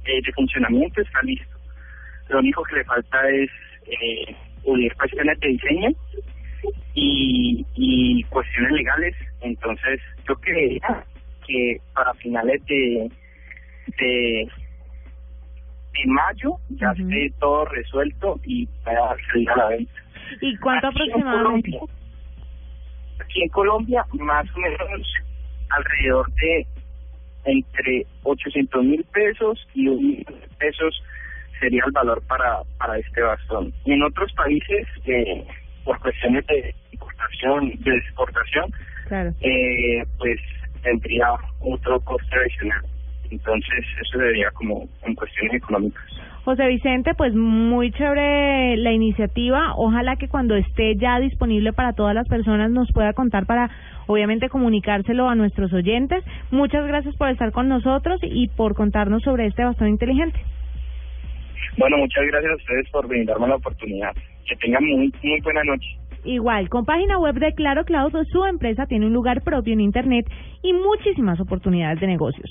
eh, de funcionamiento está listo. Lo único que le falta es eh, unir cuestiones de diseño y, y cuestiones legales. Entonces, yo creería que para finales de, de de mayo ya esté todo resuelto y pueda salir a la venta. ¿Y cuánto Aquí en aproximadamente? Colombia- Aquí en Colombia, más o menos alrededor de entre 800 mil pesos y un millón de pesos sería el valor para, para este bastón. Y en otros países, eh, por cuestiones de importación, de exportación, Claro. eh, pues tendría otro coste adicional. Entonces, eso sería como en cuestiones económicas. José Vicente, pues muy chévere la iniciativa. Ojalá que cuando esté ya disponible para todas las personas nos pueda contar para, obviamente, comunicárselo a nuestros oyentes. Muchas gracias por estar con nosotros y por contarnos sobre este bastón inteligente. Bueno, muchas gracias a ustedes por brindarme la oportunidad. Que tengan muy, muy buena noche. Igual, con página web de Claro Cloud, su empresa tiene un lugar propio en Internet y muchísimas oportunidades de negocios.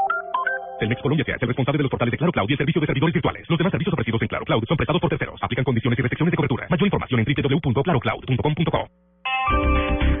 Telmex Colombia se hace responsable de los portales de Claro Cloud y el servicio de servidores virtuales. Los demás servicios ofrecidos en Claro Cloud son prestados por terceros. Aplican condiciones y restricciones de cobertura. Mayor información en www.clarocloud.com.co.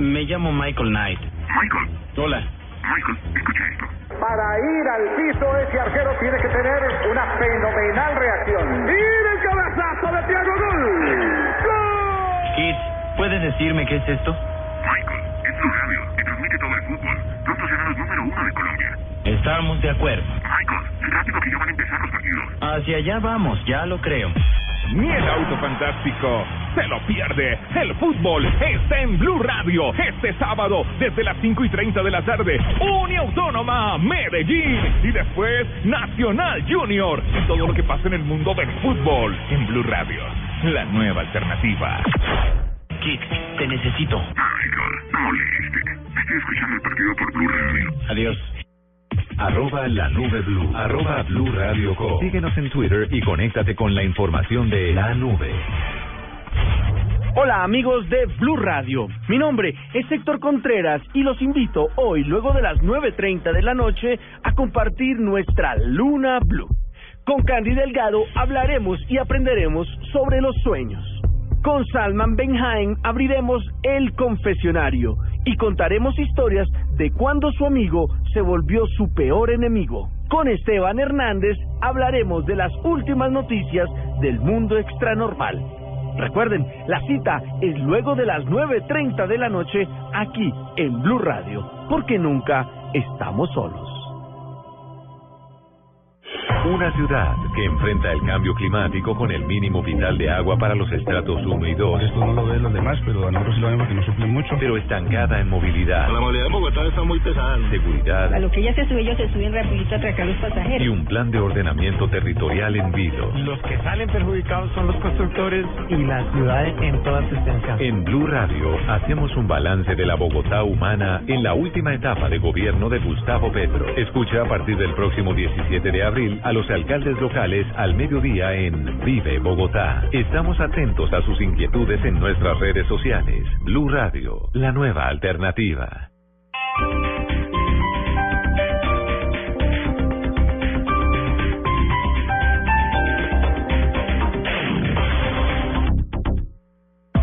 Me llamo Michael Knight. Michael. Hola. Michael, escucha esto. Para ir al piso, ese arquero tiene que tener una fenomenal reacción. ¡Mira el cabezazo de Thiago Gol! Kit, ¿puedes decirme qué es esto? Michael, es Blue Radio y transmite todo el fútbol. Pronto serán los número uno de Colombia. Estamos de acuerdo. Michael, rápido que ya van a empezar los partidos. Hacia allá vamos, ya lo creo. Ni el auto fantástico se lo pierde. El fútbol está en Blue Radio este sábado desde las 5 y 30 de la tarde. Uniautónoma Medellín y después Nacional Junior. Y todo lo que pasa en el mundo del fútbol en Blue Radio. La nueva alternativa. Kit, te necesito. Michael, no moleste. Estoy escuchando el partido por Blue Radio. Adiós. Arroba la nube blue. Arroba blue radio co. Síguenos en Twitter y conéctate con la información de la nube. Hola amigos de Blue Radio, mi nombre es Héctor Contreras y los invito hoy, luego de las 9.30 de la noche, a compartir nuestra Luna Blue. Con Candy Delgado hablaremos y aprenderemos sobre los sueños. Con Salman Benhaim abriremos el confesionario y contaremos historias de cuando su amigo se volvió su peor enemigo. Con Esteban Hernández hablaremos de las últimas noticias del mundo extranormal. Recuerden, la cita es luego de las 9.30 de la noche aquí en Blue Radio, porque nunca estamos solos. Una ciudad que enfrenta el cambio climático con el mínimo vital de agua para los estratos 1 y 2. Esto no lo ven los demás, pero a nosotros sí lo vemos que nos suple mucho. Pero estancada en movilidad. La movilidad de Bogotá está muy pesada. Seguridad. A lo que ella se sube, ellos se suben rapidito a atracar los pasajeros. Y un plan de ordenamiento territorial en vilo. Los que salen perjudicados son los constructores y la ciudad en toda su extensión. En Blue Radio hacemos un balance de la Bogotá humana en la última etapa de gobierno de Gustavo Petro. Escucha a partir del próximo 17 de abril a los alcaldes locales al mediodía en Vive Bogotá. Estamos atentos a sus inquietudes en nuestras redes sociales. Blue Radio, la nueva alternativa.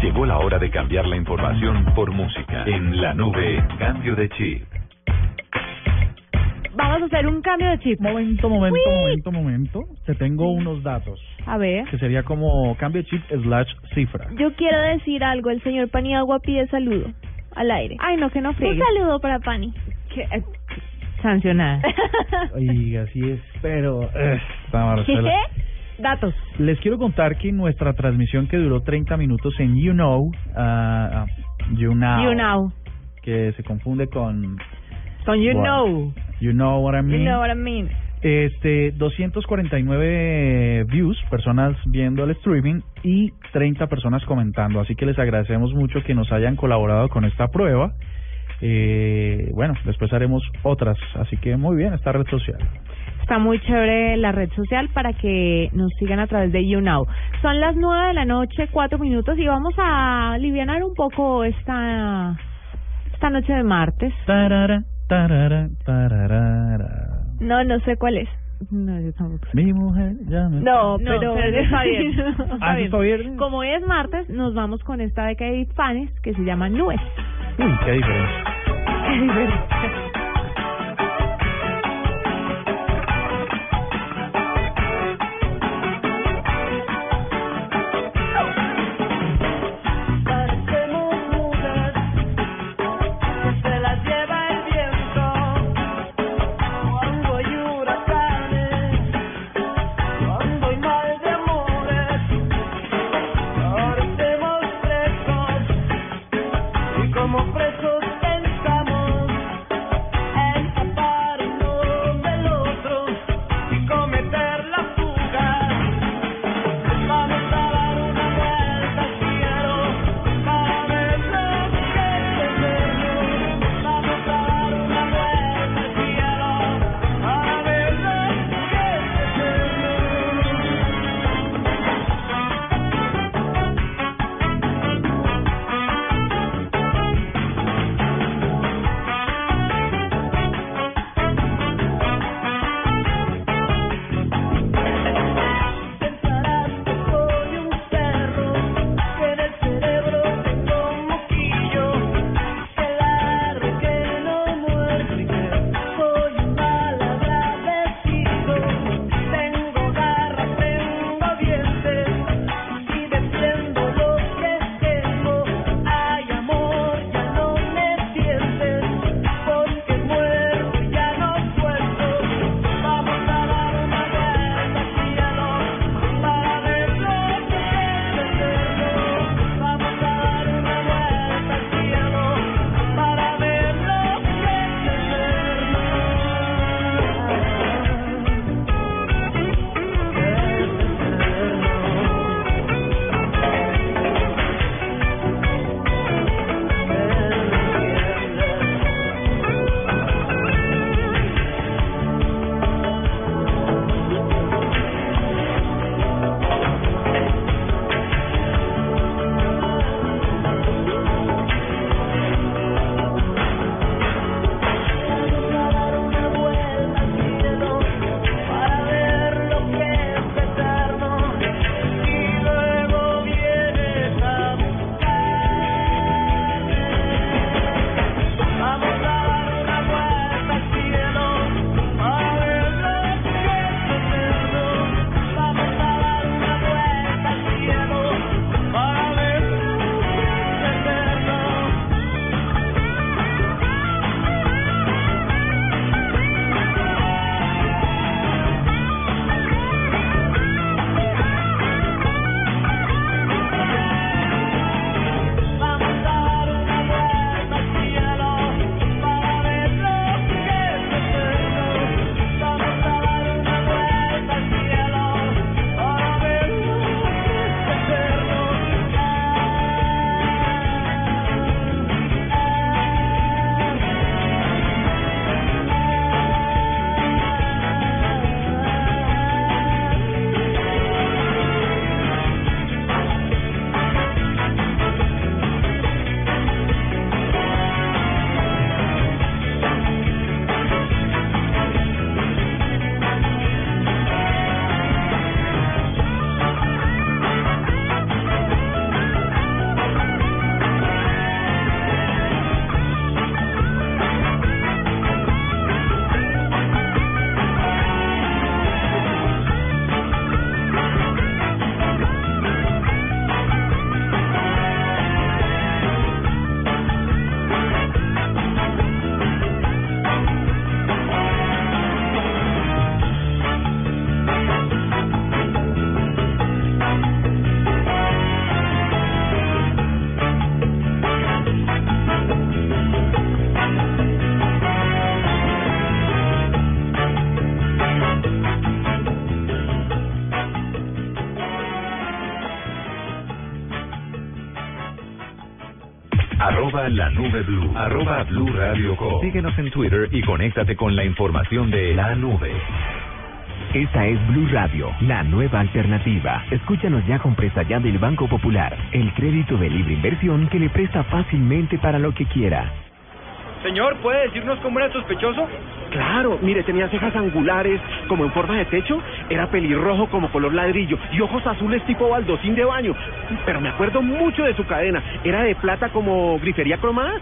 Llegó la hora de cambiar la información por música. En la nube, cambio de chip. Vamos a hacer un cambio de chip. Momento, momento, Uy. momento, momento. Te tengo unos datos. A ver. Que sería como cambio de chip slash cifra. Yo quiero decir algo, el señor Paniagua pide saludo al aire. Ay, no, que no Un friegues. saludo para Pani. Que, eh, sancionada. [LAUGHS] Oiga, así es, pero... eh, Marcela. Datos. Les quiero contar que nuestra transmisión que duró 30 minutos en You Know, ah, ah, You Now, You know. que se confunde con... Con you know. You Know What I You Mean. know what I mean. Este, 249 views, personas viendo el streaming y 30 personas comentando. Así que les agradecemos mucho que nos hayan colaborado con esta prueba. Eh, bueno, después haremos otras. Así que muy bien, esta red social. Está muy chévere la red social para que nos sigan a través de YouNow. Son las nueve de la noche, cuatro minutos, y vamos a alivianar un poco esta, esta noche de martes. Tarara, tarara, tararara. No, no sé cuál es. No, yo tampoco. Mi mujer ya me... No, No, pero... pero está bien. [LAUGHS] Está Ah, ¿sí bien. está bien? Como hoy es martes, nos vamos con esta de David Fanes que se llama Nubes. Uy, qué diferencia. Qué [LAUGHS] diferencia. Nube blue, arroba blue radio com. Síguenos en Twitter y conéctate con la información de la nube. Esta es Blue Radio, la nueva alternativa. Escúchanos ya con presta ya del Banco Popular, el crédito de libre inversión que le presta fácilmente para lo que quiera. Señor, ¿puede decirnos cómo era sospechoso? Claro, mire, tenía cejas angulares como en forma de techo, era pelirrojo como color ladrillo y ojos azules tipo baldocín de baño. Pero me acuerdo mucho de su cadena, era de plata como grifería cromada.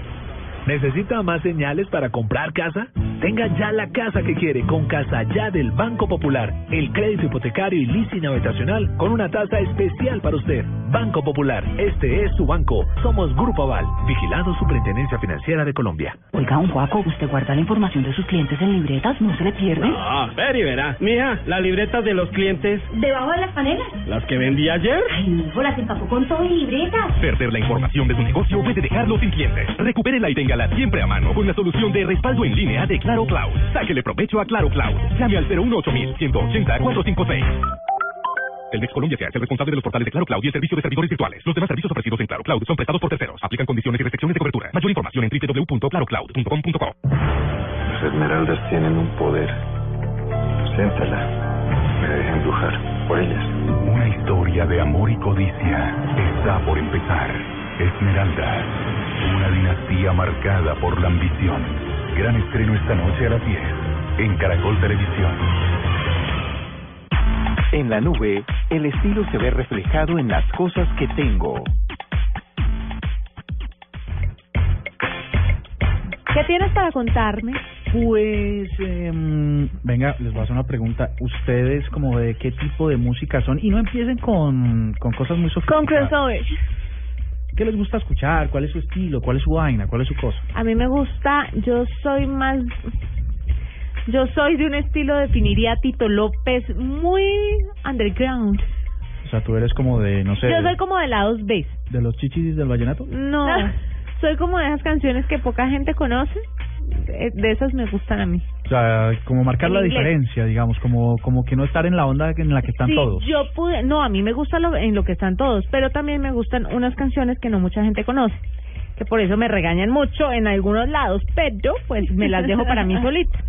¿Necesita más señales para comprar casa? Tenga ya la casa que quiere con Casa Ya del Banco Popular. El crédito hipotecario y leasing habitacional con una tasa especial para usted. Banco Popular, este es su banco. Somos Grupo Aval, vigilado Superintendencia Financiera de Colombia. Oiga, un Juaco, ¿usted guarda la información de sus clientes en libretas? ¿No se le pierde? Ah, ver y verá. Mija, las libretas de los clientes, ¿Debajo de las panelas? las que vendí ayer. Ay, mijo, las empapó con todo y libretas. Perder la información de su negocio puede dejarlo sin clientes. Recupérela y téngala siempre a mano con la solución de respaldo en línea de Claro Cloud. Sáquele provecho a Claro Cloud. Llame al 018 180 456. Telmex Colombia se hace responsable de los portales de Claro Cloud y el servicio de servidores virtuales. Los demás servicios ofrecidos en Claro Cloud son prestados por terceros. Aplican condiciones y restricciones de cobertura. Mayor información en www.clarocloud.com.co. Las esmeraldas tienen un poder. Siéntala. Me deja embrujar por ellas. Una historia de amor y codicia está por empezar. Esmeralda, una dinastía marcada por la ambición. Gran estreno esta noche a las 10 en Caracol Televisión. En la nube, el estilo se ve reflejado en las cosas que tengo. ¿Qué tienes para contarme? Pues, em, venga, les voy a hacer una pregunta. ¿Ustedes como de qué tipo de música son? Y no empiecen con, con cosas muy Con sofisticadas. crossover. ¿Qué les gusta escuchar? ¿Cuál es su estilo? ¿Cuál es su vaina? ¿Cuál es su cosa? A mí me gusta, yo soy más, yo soy de un estilo, definiría a Tito López, muy underground. O sea, tú eres como de, no sé, Yo de, soy como de lados B. de los chichis del vallenato. No, [LAUGHS] soy como de esas canciones que poca gente conoce. De de esas me gustan a mí. O sea, como marcar la diferencia, digamos, como como que no estar en la onda en la que están Sí, todos. yo pude, no, a mí me gusta lo, en lo que están todos, pero también me gustan unas canciones que no mucha gente conoce, que por eso me regañan mucho en algunos lados, pero pues me las dejo para mí [LAUGHS] solita.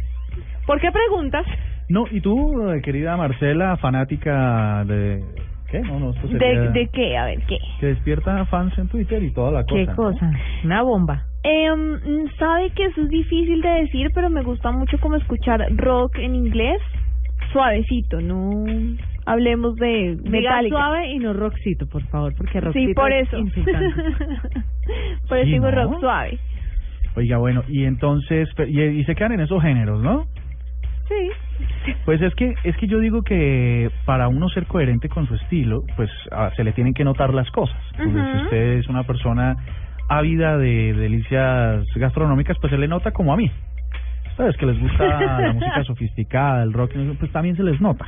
¿Por qué preguntas? No, y tú, eh, querida Marcela, fanática de... ¿Qué? No, no, esto sería... ¿De, ¿De qué? A ver, ¿qué? Que despierta fans en Twitter y toda la cosa. ¿Qué ¿no? cosa? Una bomba. Em, sabe que eso es difícil de decir, pero me gusta mucho como escuchar rock en inglés, suavecito, no hablemos de Metallica. suave y no rockcito, por favor, porque rockcito Sí, por es eso. insultante. [LAUGHS] por eso Sí, digo ¿no? rock suave. Oiga, bueno, y entonces, y, y se quedan en esos géneros, ¿no? Sí. Pues es que es que yo digo que para uno ser coherente con su estilo, pues ah, se le tienen que notar las cosas. Entonces, si usted es una persona ávida de delicias gastronómicas, pues se le nota como a mí. Sabes que les gusta [LAUGHS] la música sofisticada, el rock, pues también se les nota.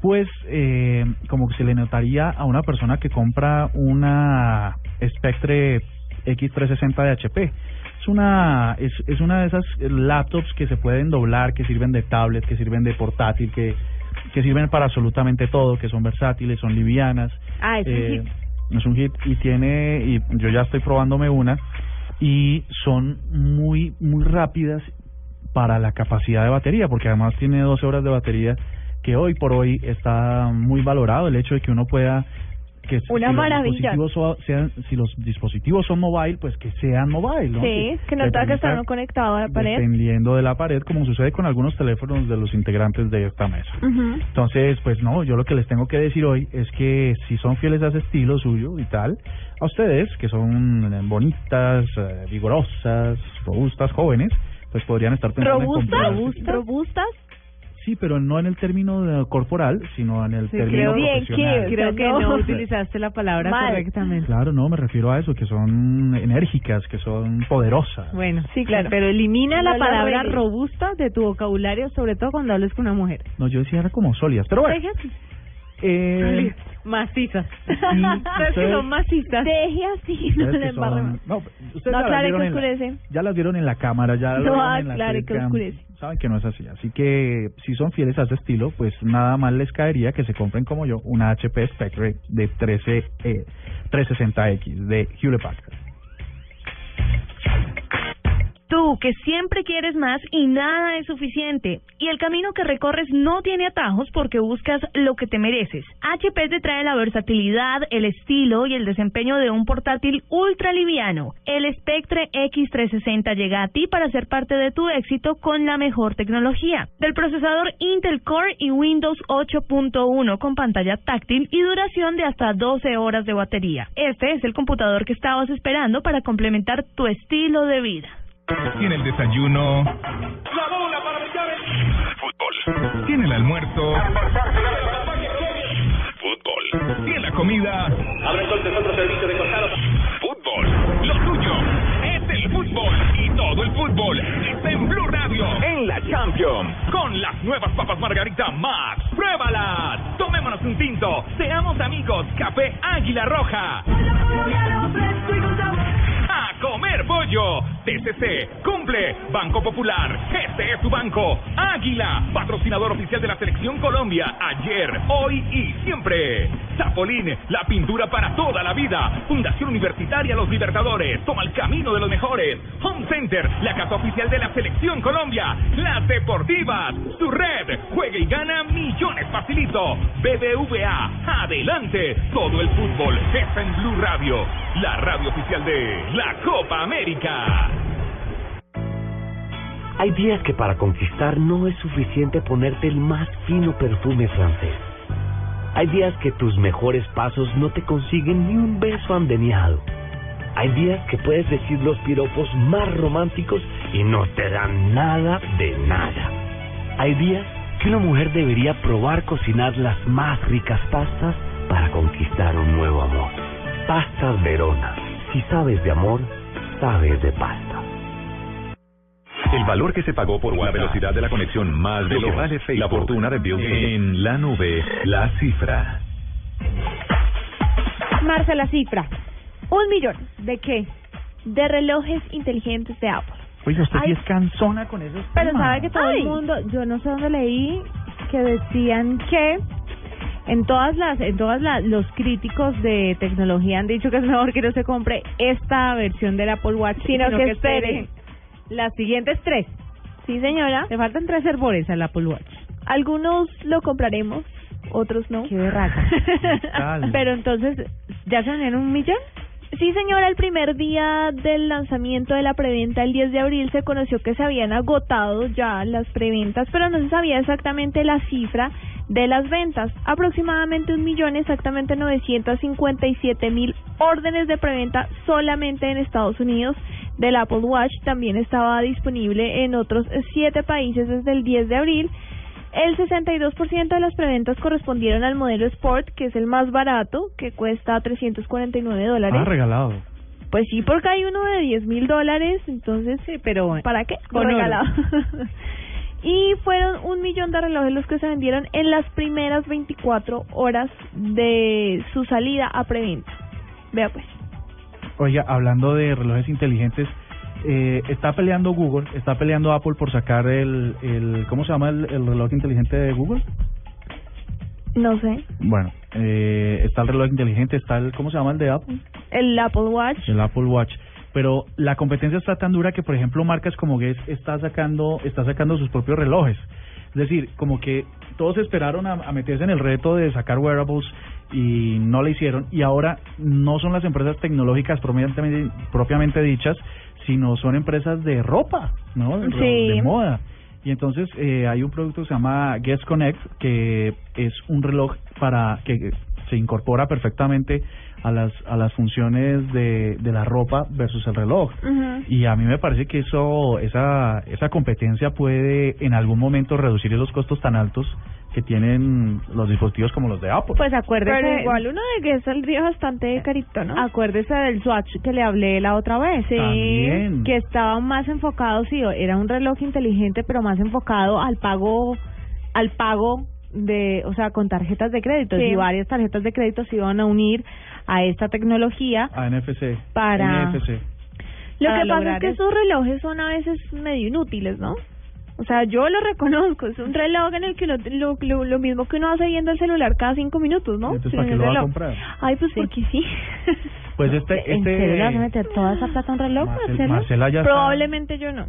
Pues eh, como que se le notaría a una persona que compra una Spectre X360 de HP. Es una es, es una de esas laptops que se pueden doblar, que sirven de tablet, que sirven de portátil, que que sirven para absolutamente todo, que son versátiles, son livianas. Ah, es un Eh, hit. Es un hit y tiene y yo ya estoy probándome una y son muy muy rápidas para la capacidad de batería, porque además tiene 12 horas de batería que hoy por hoy está muy valorado el hecho de que uno pueda que si Una los maravilla. dispositivos so- sean si los dispositivos son mobile pues que sean mobile ¿no? Sí, que no tenga que estar conectado a la pared. dependiendo de la pared como sucede con algunos teléfonos de los integrantes de esta mesa Ujú. entonces, pues no, yo lo que les tengo que decir hoy es que si son fieles a ese estilo suyo y tal, a ustedes, que son eh, bonitas, eh, vigorosas, robustas, jóvenes, pues podrían estar pensando en ¿Robustas? ¿Robustas? Sí, pero no en el término de corporal, sino en el Sí, término creo, profesional. creo que no. no [LAUGHS] utilizaste la palabra Mal. correctamente. Claro, no, me refiero a eso, que son enérgicas, que son poderosas. Bueno, Sí, claro. Pero elimina la No palabra robusta de tu vocabulario, sobre todo cuando hables con una mujer. No, yo decía era como sólidas, pero bueno. Así. Eh, Macizas. Sí, Sabes que ustedes- son macizas. Deje así, no ustedes le que embarre son- más. no, ustedes ya No las aclare vieron que en la- oscurece. ya las vieron en la cámara, ya lo No vieron en la aclare que webcam. oscurece. Saben que no es así. Así que si son fieles a ese estilo, pues nada más les caería que se compren como yo una HP Spectre de 13 eh, 360X de Hewlett Packard. Tú, que siempre quieres más y nada es suficiente. Y el camino que recorres no tiene atajos porque buscas lo que te mereces. HP te trae la versatilidad, el estilo y el desempeño de un portátil ultra liviano. El Spectre X360 llega a ti para ser parte de tu éxito con la mejor tecnología. Del procesador Intel Core y Windows 8.1 con pantalla táctil y duración de hasta 12 horas de batería. Este es el computador que estabas esperando para complementar tu estilo de vida. Tiene el desayuno. La bola para Fútbol. Tiene el almuerzo. Fútbol. Tiene la comida. Abre entonces otro servicio de costado. Fútbol. Lo tuyo es el fútbol. Y todo el fútbol está en Blue Radio. En la Champions. Con las nuevas papas Margarita Max. ¡Pruébalas! Tomémonos un tinto. Seamos amigos. Café Águila Roja. Comer pollo. TCC, cumple. Banco Popular, este es tu banco. Águila, patrocinador oficial de la Selección Colombia. Ayer, hoy y siempre. Zapolín, la pintura para toda la vida. Fundación Universitaria Los Libertadores, toma el camino de los mejores. Home Center, la casa oficial de la Selección Colombia. Las Deportivas, su red, juega y gana millones facilito. BBVA, adelante. Todo el fútbol está en Blue Radio, la radio oficial de la Copa América. Hay días que para conquistar no es suficiente ponerte el más fino perfume francés. Hay días que tus mejores pasos no te consiguen ni un beso andeniado. Hay días que puedes decir los piropos más románticos y no te dan nada de nada. Hay días que una mujer debería probar cocinar las más ricas pastas para conquistar un nuevo amor. Pastas Verona. Si sabes de amor, sabes de pasta. El valor que se pagó por la velocidad de la conexión más de lo que vale Facebook, la fortuna de Bill Gates. En la nube, la cifra. Marcela, cifra. Un millón. ¿De qué? De relojes inteligentes de Apple. Oiga, usted sí Ay. es cansona con esos Pero temas. sabe que todo Ay. el mundo, yo no sé dónde leí que decían que en todas las, en todas las, los críticos de tecnología han dicho que es mejor que no se compre esta versión del Apple Watch, Sino que espere. las siguientes tres. Sí, señora. Le faltan tres hervores al Apple Watch. Algunos lo compraremos, otros no. Qué berraca. [LAUGHS] Pero entonces, ¿ya se vendieron un millón? Sí, señora, el primer día del lanzamiento de la preventa, el 10 de abril, se conoció que se habían agotado ya las preventas, pero no se sabía exactamente la cifra de las ventas. Aproximadamente un millón, exactamente 957 mil órdenes de preventa solamente en Estados Unidos del Apple Watch. También estaba disponible en otros siete países desde el 10 de abril. El 62% de las preventas correspondieron al modelo Sport, que es el más barato, que cuesta 349 dólares. Ah, regalado. Pues sí, porque hay uno de 10 mil dólares, entonces, sí, pero ¿para qué? con oro. Regalado. [LAUGHS] y fueron un millón de relojes los que se vendieron en las primeras 24 horas de su salida a preventa. Vea pues. Oiga, hablando de relojes inteligentes, eh, está peleando Google, está peleando Apple por sacar el, el ¿cómo se llama el, el reloj inteligente de Google? No sé. Bueno, eh, está el reloj inteligente, está el, ¿cómo se llama el de Apple? El Apple Watch. El Apple Watch. Pero la competencia está tan dura que, por ejemplo, marcas como Guess está sacando, está sacando sus propios relojes. Es decir, como que todos esperaron a, a meterse en el reto de sacar wearables y no lo hicieron. Y ahora no son las empresas tecnológicas propiamente, propiamente dichas, sino son empresas de ropa, ¿no? De, Sí. de moda. Y entonces eh, hay un producto que se llama Guess Connect, que es un reloj para que se incorpora perfectamente a las a las funciones de, de la ropa versus el reloj. Y a mí me parece que eso esa esa competencia puede en algún momento reducir esos costos tan altos que tienen los dispositivos como los de Apple. Pues acuérdese. Pero igual uno de que saldría bastante carito, ¿no? Acuérdese del Swatch que le hablé la otra vez. Sí. También. Que estaba más enfocado, sí, era un reloj inteligente, pero más enfocado al pago, al pago de, o sea, con tarjetas de crédito. Sí. Y varias tarjetas de crédito se iban a unir a esta tecnología. A NFC. Para- NFC. Lo para que pasa es que eso. esos relojes son a veces medio inútiles, ¿no? O sea, yo lo reconozco, es un reloj en el que uno- lo, lo, lo mismo que uno hace viendo el celular cada cinco minutos, ¿no? Entonces, ¿para en qué lo va a reloj. comprar? Ay, pues porque sí. Pues este, ¿En este. serio le vas a meter toda esa plata a un reloj, Marcel- Marcela? Está- Probablemente yo no.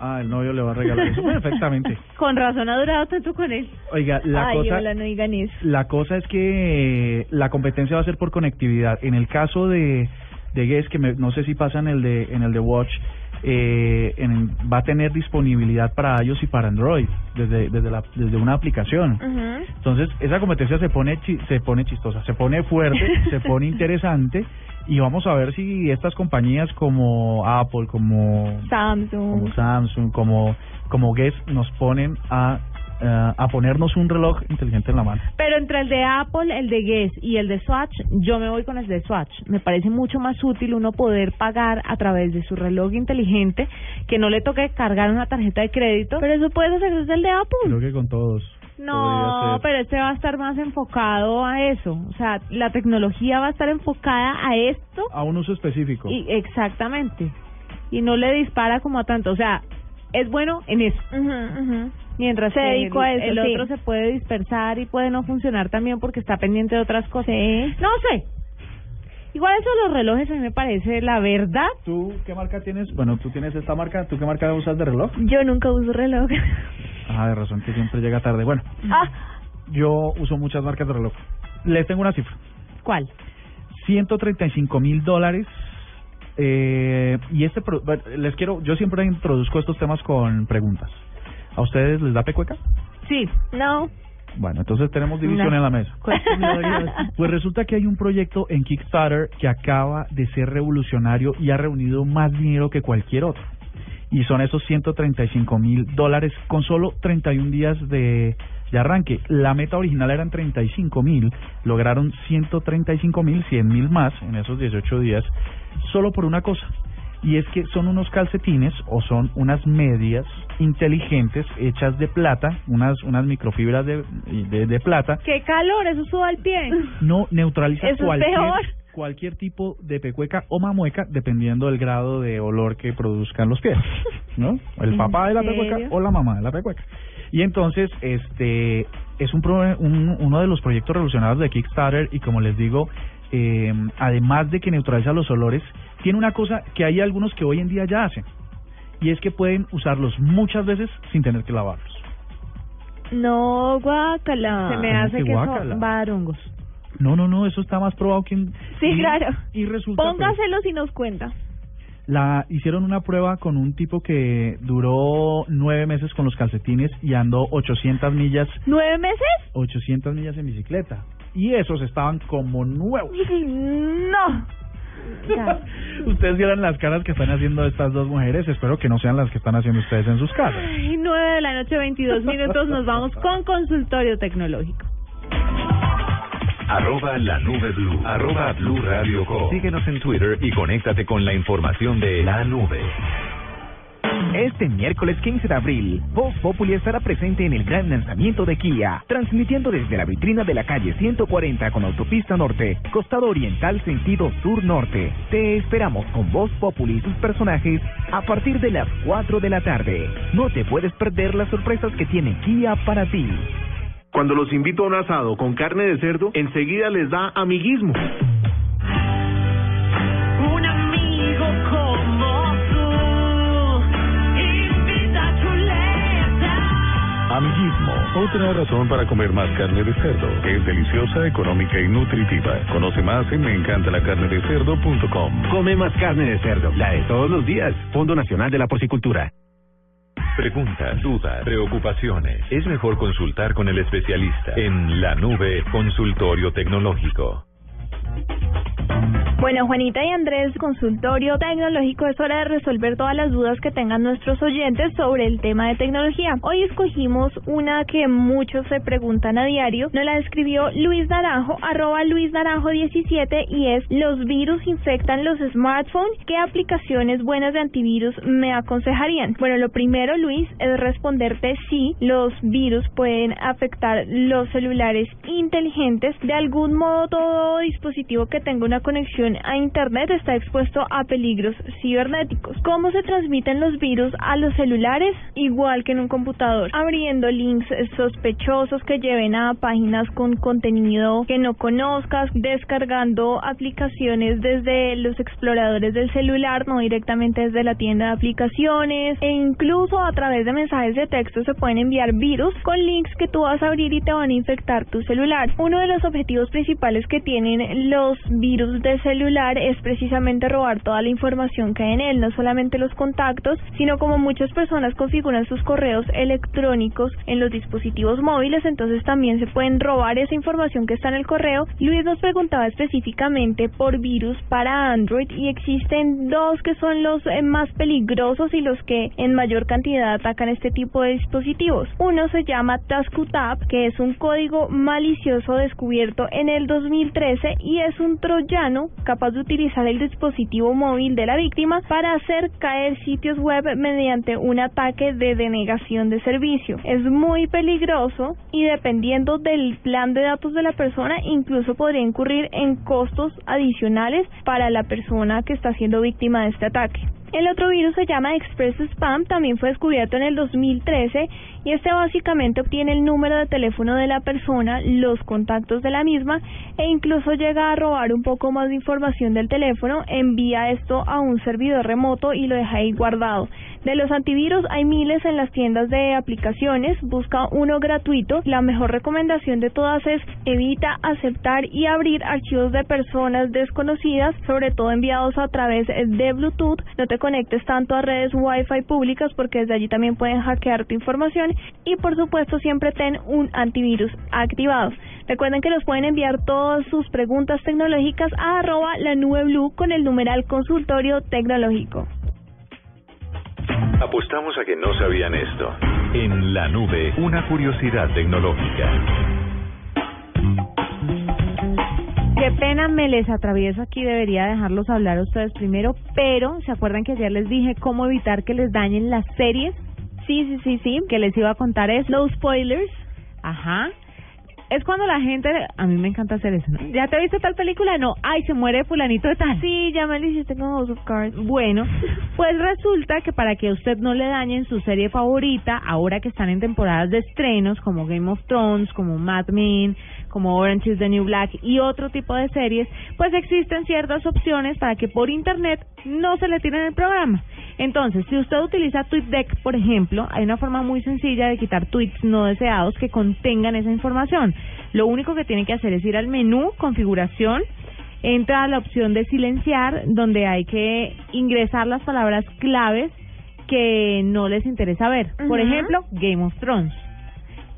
Ah, el novio le va a regalar eso. Perfectamente. [LAUGHS] Con razón ha durado tanto con él. Oiga, la Ay, cosa. hola, no digan eso. La cosa es que la competencia va a ser por conectividad. En el caso de, de Guess, que me- no sé si pasa en el de, en el de Watch, eh, en- va a tener disponibilidad para iOS y para Android desde, desde, la, desde una aplicación. Entonces, esa competencia se pone, chi- se pone chistosa, se pone fuerte, se pone [LAUGHS] interesante y vamos a ver si estas compañías como Apple, como Samsung. como Samsung, como, como Guess nos ponen a, eh, a ponernos un reloj inteligente en la mano. Pero entre el de Apple, el de Guess y el de Swatch, yo me voy con el de Swatch. Me parece mucho más útil uno poder pagar a través de su reloj inteligente, que no le toque cargar una tarjeta de crédito. Pero eso puedes hacer desde el de Apple. Creo que con todos. No, pero este va a estar más enfocado a eso. O sea, la tecnología va a estar enfocada a esto. A un uso específico. Y exactamente. Y no le dispara como a tanto. O sea, es bueno en eso. Mientras Se dedicó a eso, el sí. otro se puede dispersar y puede no funcionar también porque está pendiente de otras cosas. No sé. Igual eso de los relojes a mí me parece la verdad. ¿Tú qué marca tienes? Bueno, tú tienes esta marca. ¿Tú qué marca usas de reloj? Yo nunca uso reloj. [LAUGHS] Ah, de razón que siempre llega tarde. Bueno, ah, yo uso muchas marcas de reloj. Les tengo una cifra. ¿Cuál? 135 mil dólares. Eh, y este, pro- bueno, les quiero, yo siempre introduzco estos temas con preguntas. ¿A ustedes les da pecueca? Sí. No. Bueno, entonces tenemos división en la mesa. gloriosa. [LAUGHS] Pues resulta que hay un proyecto en Kickstarter que acaba de ser revolucionario y ha reunido más dinero que cualquier otro. Y son esos 135 mil dólares con solo 31 días de, de arranque. La meta original eran 35 mil, lograron 135 mil, 100 mil más en esos 18 días, solo por una cosa. Y es que son unos calcetines o son unas medias inteligentes hechas de plata, unas unas microfibras de, de, de plata ¡Qué calor! Eso suba al pie. no neutraliza Eso es cualquier peor. Cualquier tipo de pecueca o mamueca dependiendo del grado de olor que produzcan los pies, ¿no? El ¿En [LAUGHS] papá de la serio? pecueca o la mamá de la pecueca. Y entonces este es un, pro- un- uno de los proyectos revolucionarios de Kickstarter y como les digo, eh, además de que neutraliza los olores, tiene una cosa que hay algunos que hoy en día ya hacen y es que pueden usarlos muchas veces sin tener que lavarlos. No, guácala. Se me ¿cómo hace que son hongos. No, no, no, eso está más probado que en- Sí, y- claro. Y resulta Póngaselo si nos cuenta. La hicieron una prueba con un tipo que duró nueve meses con los calcetines y andó 800 millas, ¿Nueve meses? 800 millas en bicicleta. Y esos estaban como nuevos. No. [LAUGHS] Ustedes vieran las caras que están haciendo estas dos mujeres. Espero que no sean las que están haciendo ustedes en sus casas. Ay, nueve de la noche, 22 minutos. Nos vamos con consultorio tecnológico. Arroba la nube blue. Arroba blue radio com. Síguenos en Twitter y conéctate con la información de la nube. Este miércoles 15 de abril, Voz Populi estará presente en el gran lanzamiento de Kia, transmitiendo desde la vitrina de la calle 140 con autopista norte, costado oriental sentido sur-norte. Te esperamos con Voz Populi y sus personajes a partir de las 4 de la tarde. No te puedes perder las sorpresas que tiene Kia para ti. Cuando los invito a un asado con carne de cerdo, enseguida les da amiguismo. Un amigo como tú invita a chuleta. Amiguismo, otra razón para comer más carne de cerdo. Es deliciosa, económica y nutritiva. Conoce más en meencantalacarnedecerdo.com. Come más carne de cerdo, la de todos los días. Fondo Nacional de la Porcicultura. Preguntas, dudas, preocupaciones. Es mejor consultar con el especialista en la nube consultorio tecnológico. Bueno, Juanita y Andrés, consultorio tecnológico, es hora de resolver todas las dudas que tengan nuestros oyentes sobre el tema de tecnología. Hoy escogimos una que muchos se preguntan a diario. Nos la escribió Luis Naranjo, arroba Luis Naranjo 17 y es ¿los virus infectan los smartphones? ¿Qué aplicaciones buenas de antivirus me aconsejarían? Bueno, lo primero, Luis, es responderte sí, los virus pueden afectar los celulares inteligentes. De algún modo, todo dispositivo que tenga una conexión conexión a Internet está expuesto a peligros cibernéticos. ¿Cómo se transmiten los virus a los celulares? Igual que en un computador, abriendo links sospechosos que lleven a páginas con contenido que no conozcas, descargando aplicaciones desde los exploradores del celular, no directamente desde la tienda de aplicaciones, e incluso a través de mensajes de texto se pueden enviar virus con links que tú vas a abrir y te van a infectar tu celular. Uno de los objetivos principales que tienen los virus de celular es precisamente robar toda la información que hay en él, no solamente los contactos, sino como muchas personas configuran sus correos electrónicos en los dispositivos móviles, entonces también se pueden robar esa información que está en el correo. Luis nos preguntaba específicamente por virus para Android y existen dos que son los eh, más peligrosos y los que en mayor cantidad atacan este tipo de dispositivos. Uno se llama Taskutab, que es un código malicioso descubierto en el 2013 y es un troyano capaz de utilizar el dispositivo móvil de la víctima para hacer caer sitios web mediante un ataque de denegación de servicio. Es muy peligroso y dependiendo del plan de datos de la persona incluso podría incurrir en costos adicionales para la persona que está siendo víctima de este ataque. El otro virus se llama Express Spam, también fue descubierto en el 2013 y este básicamente obtiene el número de teléfono de la persona, los contactos de la misma e incluso llega a robar un poco más de información del teléfono, envía esto a un servidor remoto y lo deja ahí guardado. De los antivirus hay miles en las tiendas de aplicaciones, busca uno gratuito. La mejor recomendación de todas es evita aceptar y abrir archivos de personas desconocidas, sobre todo enviados a través de Bluetooth. No te conectes tanto a redes Wi-Fi públicas porque desde allí también pueden hackear tu información y por supuesto siempre ten un antivirus activado. Recuerden que los pueden enviar todas sus preguntas tecnológicas a arroba la nube blue con el numeral consultorio tecnológico. Apostamos a que no sabían esto. En la nube, una curiosidad tecnológica. Qué pena me les atravieso aquí, debería dejarlos hablar a ustedes primero, pero ¿se acuerdan que ayer les dije cómo evitar que les dañen las series? Sí, sí, sí, sí. Que les iba a contar eso. No spoilers. Ajá. Es cuando la gente, a mí me encanta hacer eso, ¿no? ¿Ya te viste tal película? No, ay, se muere fulanito de tal. Sí, ya me lo hiciste con House of Cards. Bueno, [LAUGHS] pues resulta que para que usted no le dañen su serie favorita, ahora que están en temporadas de estrenos como Game of Thrones, como Mad Men, como Orange is the New Black y otro tipo de series, pues existen ciertas opciones para que por internet no se le tiren el programa. Entonces, si usted utiliza TweetDeck, por ejemplo, hay una forma muy sencilla de quitar tweets no deseados que contengan esa información. Lo único que tiene que hacer es ir al menú, configuración, entra a la opción de silenciar, donde hay que ingresar las palabras claves que no les interesa ver. Por ejemplo, Game of Thrones.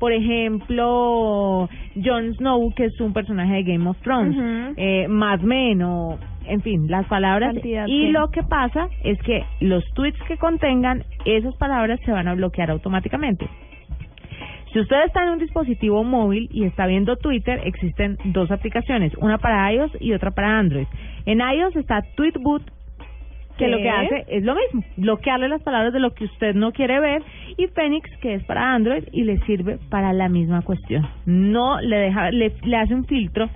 Por ejemplo, Jon Snow, que es un personaje de Game of Thrones. Ujú. eh, Mad Men o, en fin, las palabras. Cantidad, y sí. lo que pasa es que los tweets que contengan esas palabras se van a bloquear automáticamente. Si usted está en un dispositivo móvil y está viendo Twitter, existen dos aplicaciones, una para iOS y otra para Android. En iOS está Tweetbot, que lo que hace es lo mismo, bloquearle las palabras de lo que usted no quiere ver, y Phoenix, que es para Android y le sirve para la misma cuestión. No le deja, le, le hace un filtro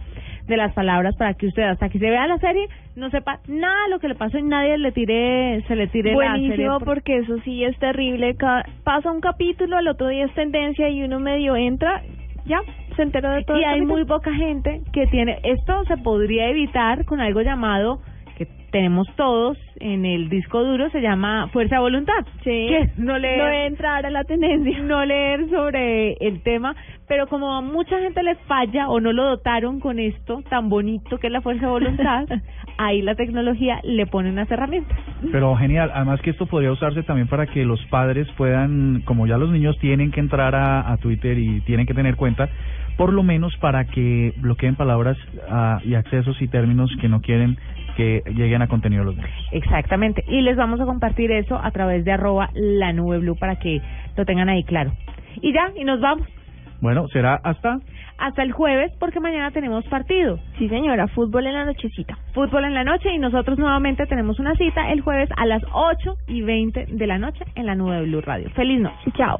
de las palabras para que usted hasta que se vea la serie no sepa nada de lo que le pasó y nadie le tire, se le tire la serie. Buenísimo por- porque eso sí es terrible. Pasa un capítulo, al otro día es tendencia y uno medio entra, ya, se enteró de todo. y hay capítulo. muy poca gente que tiene esto se podría evitar con algo llamado tenemos todos en el disco duro se llama fuerza de voluntad Sí. que es no leer No entrar a la tendencia. [LAUGHS] no leer sobre el tema pero como a mucha gente le falla o no lo dotaron con esto tan bonito que es la fuerza de voluntad [LAUGHS] ahí la tecnología le pone unas herramientas Pero genial, además que esto podría usarse también para que los padres puedan, como ya los niños tienen que entrar a, a Twitter y tienen que tener cuenta, por lo menos para que bloqueen palabras ah, y accesos y términos que no quieren que lleguen a contenido los niños. Exactamente. Y les vamos a compartir eso a través de arroba la nube blue para que lo tengan ahí claro. Y ya, y nos vamos. Bueno, será hasta Hasta el jueves porque mañana tenemos partido. Sí, señora, fútbol en la nochecita. Fútbol en la noche y nosotros nuevamente tenemos una cita el jueves a las 8 y 20 de la noche en la nube blue radio. Feliz noche. Chao.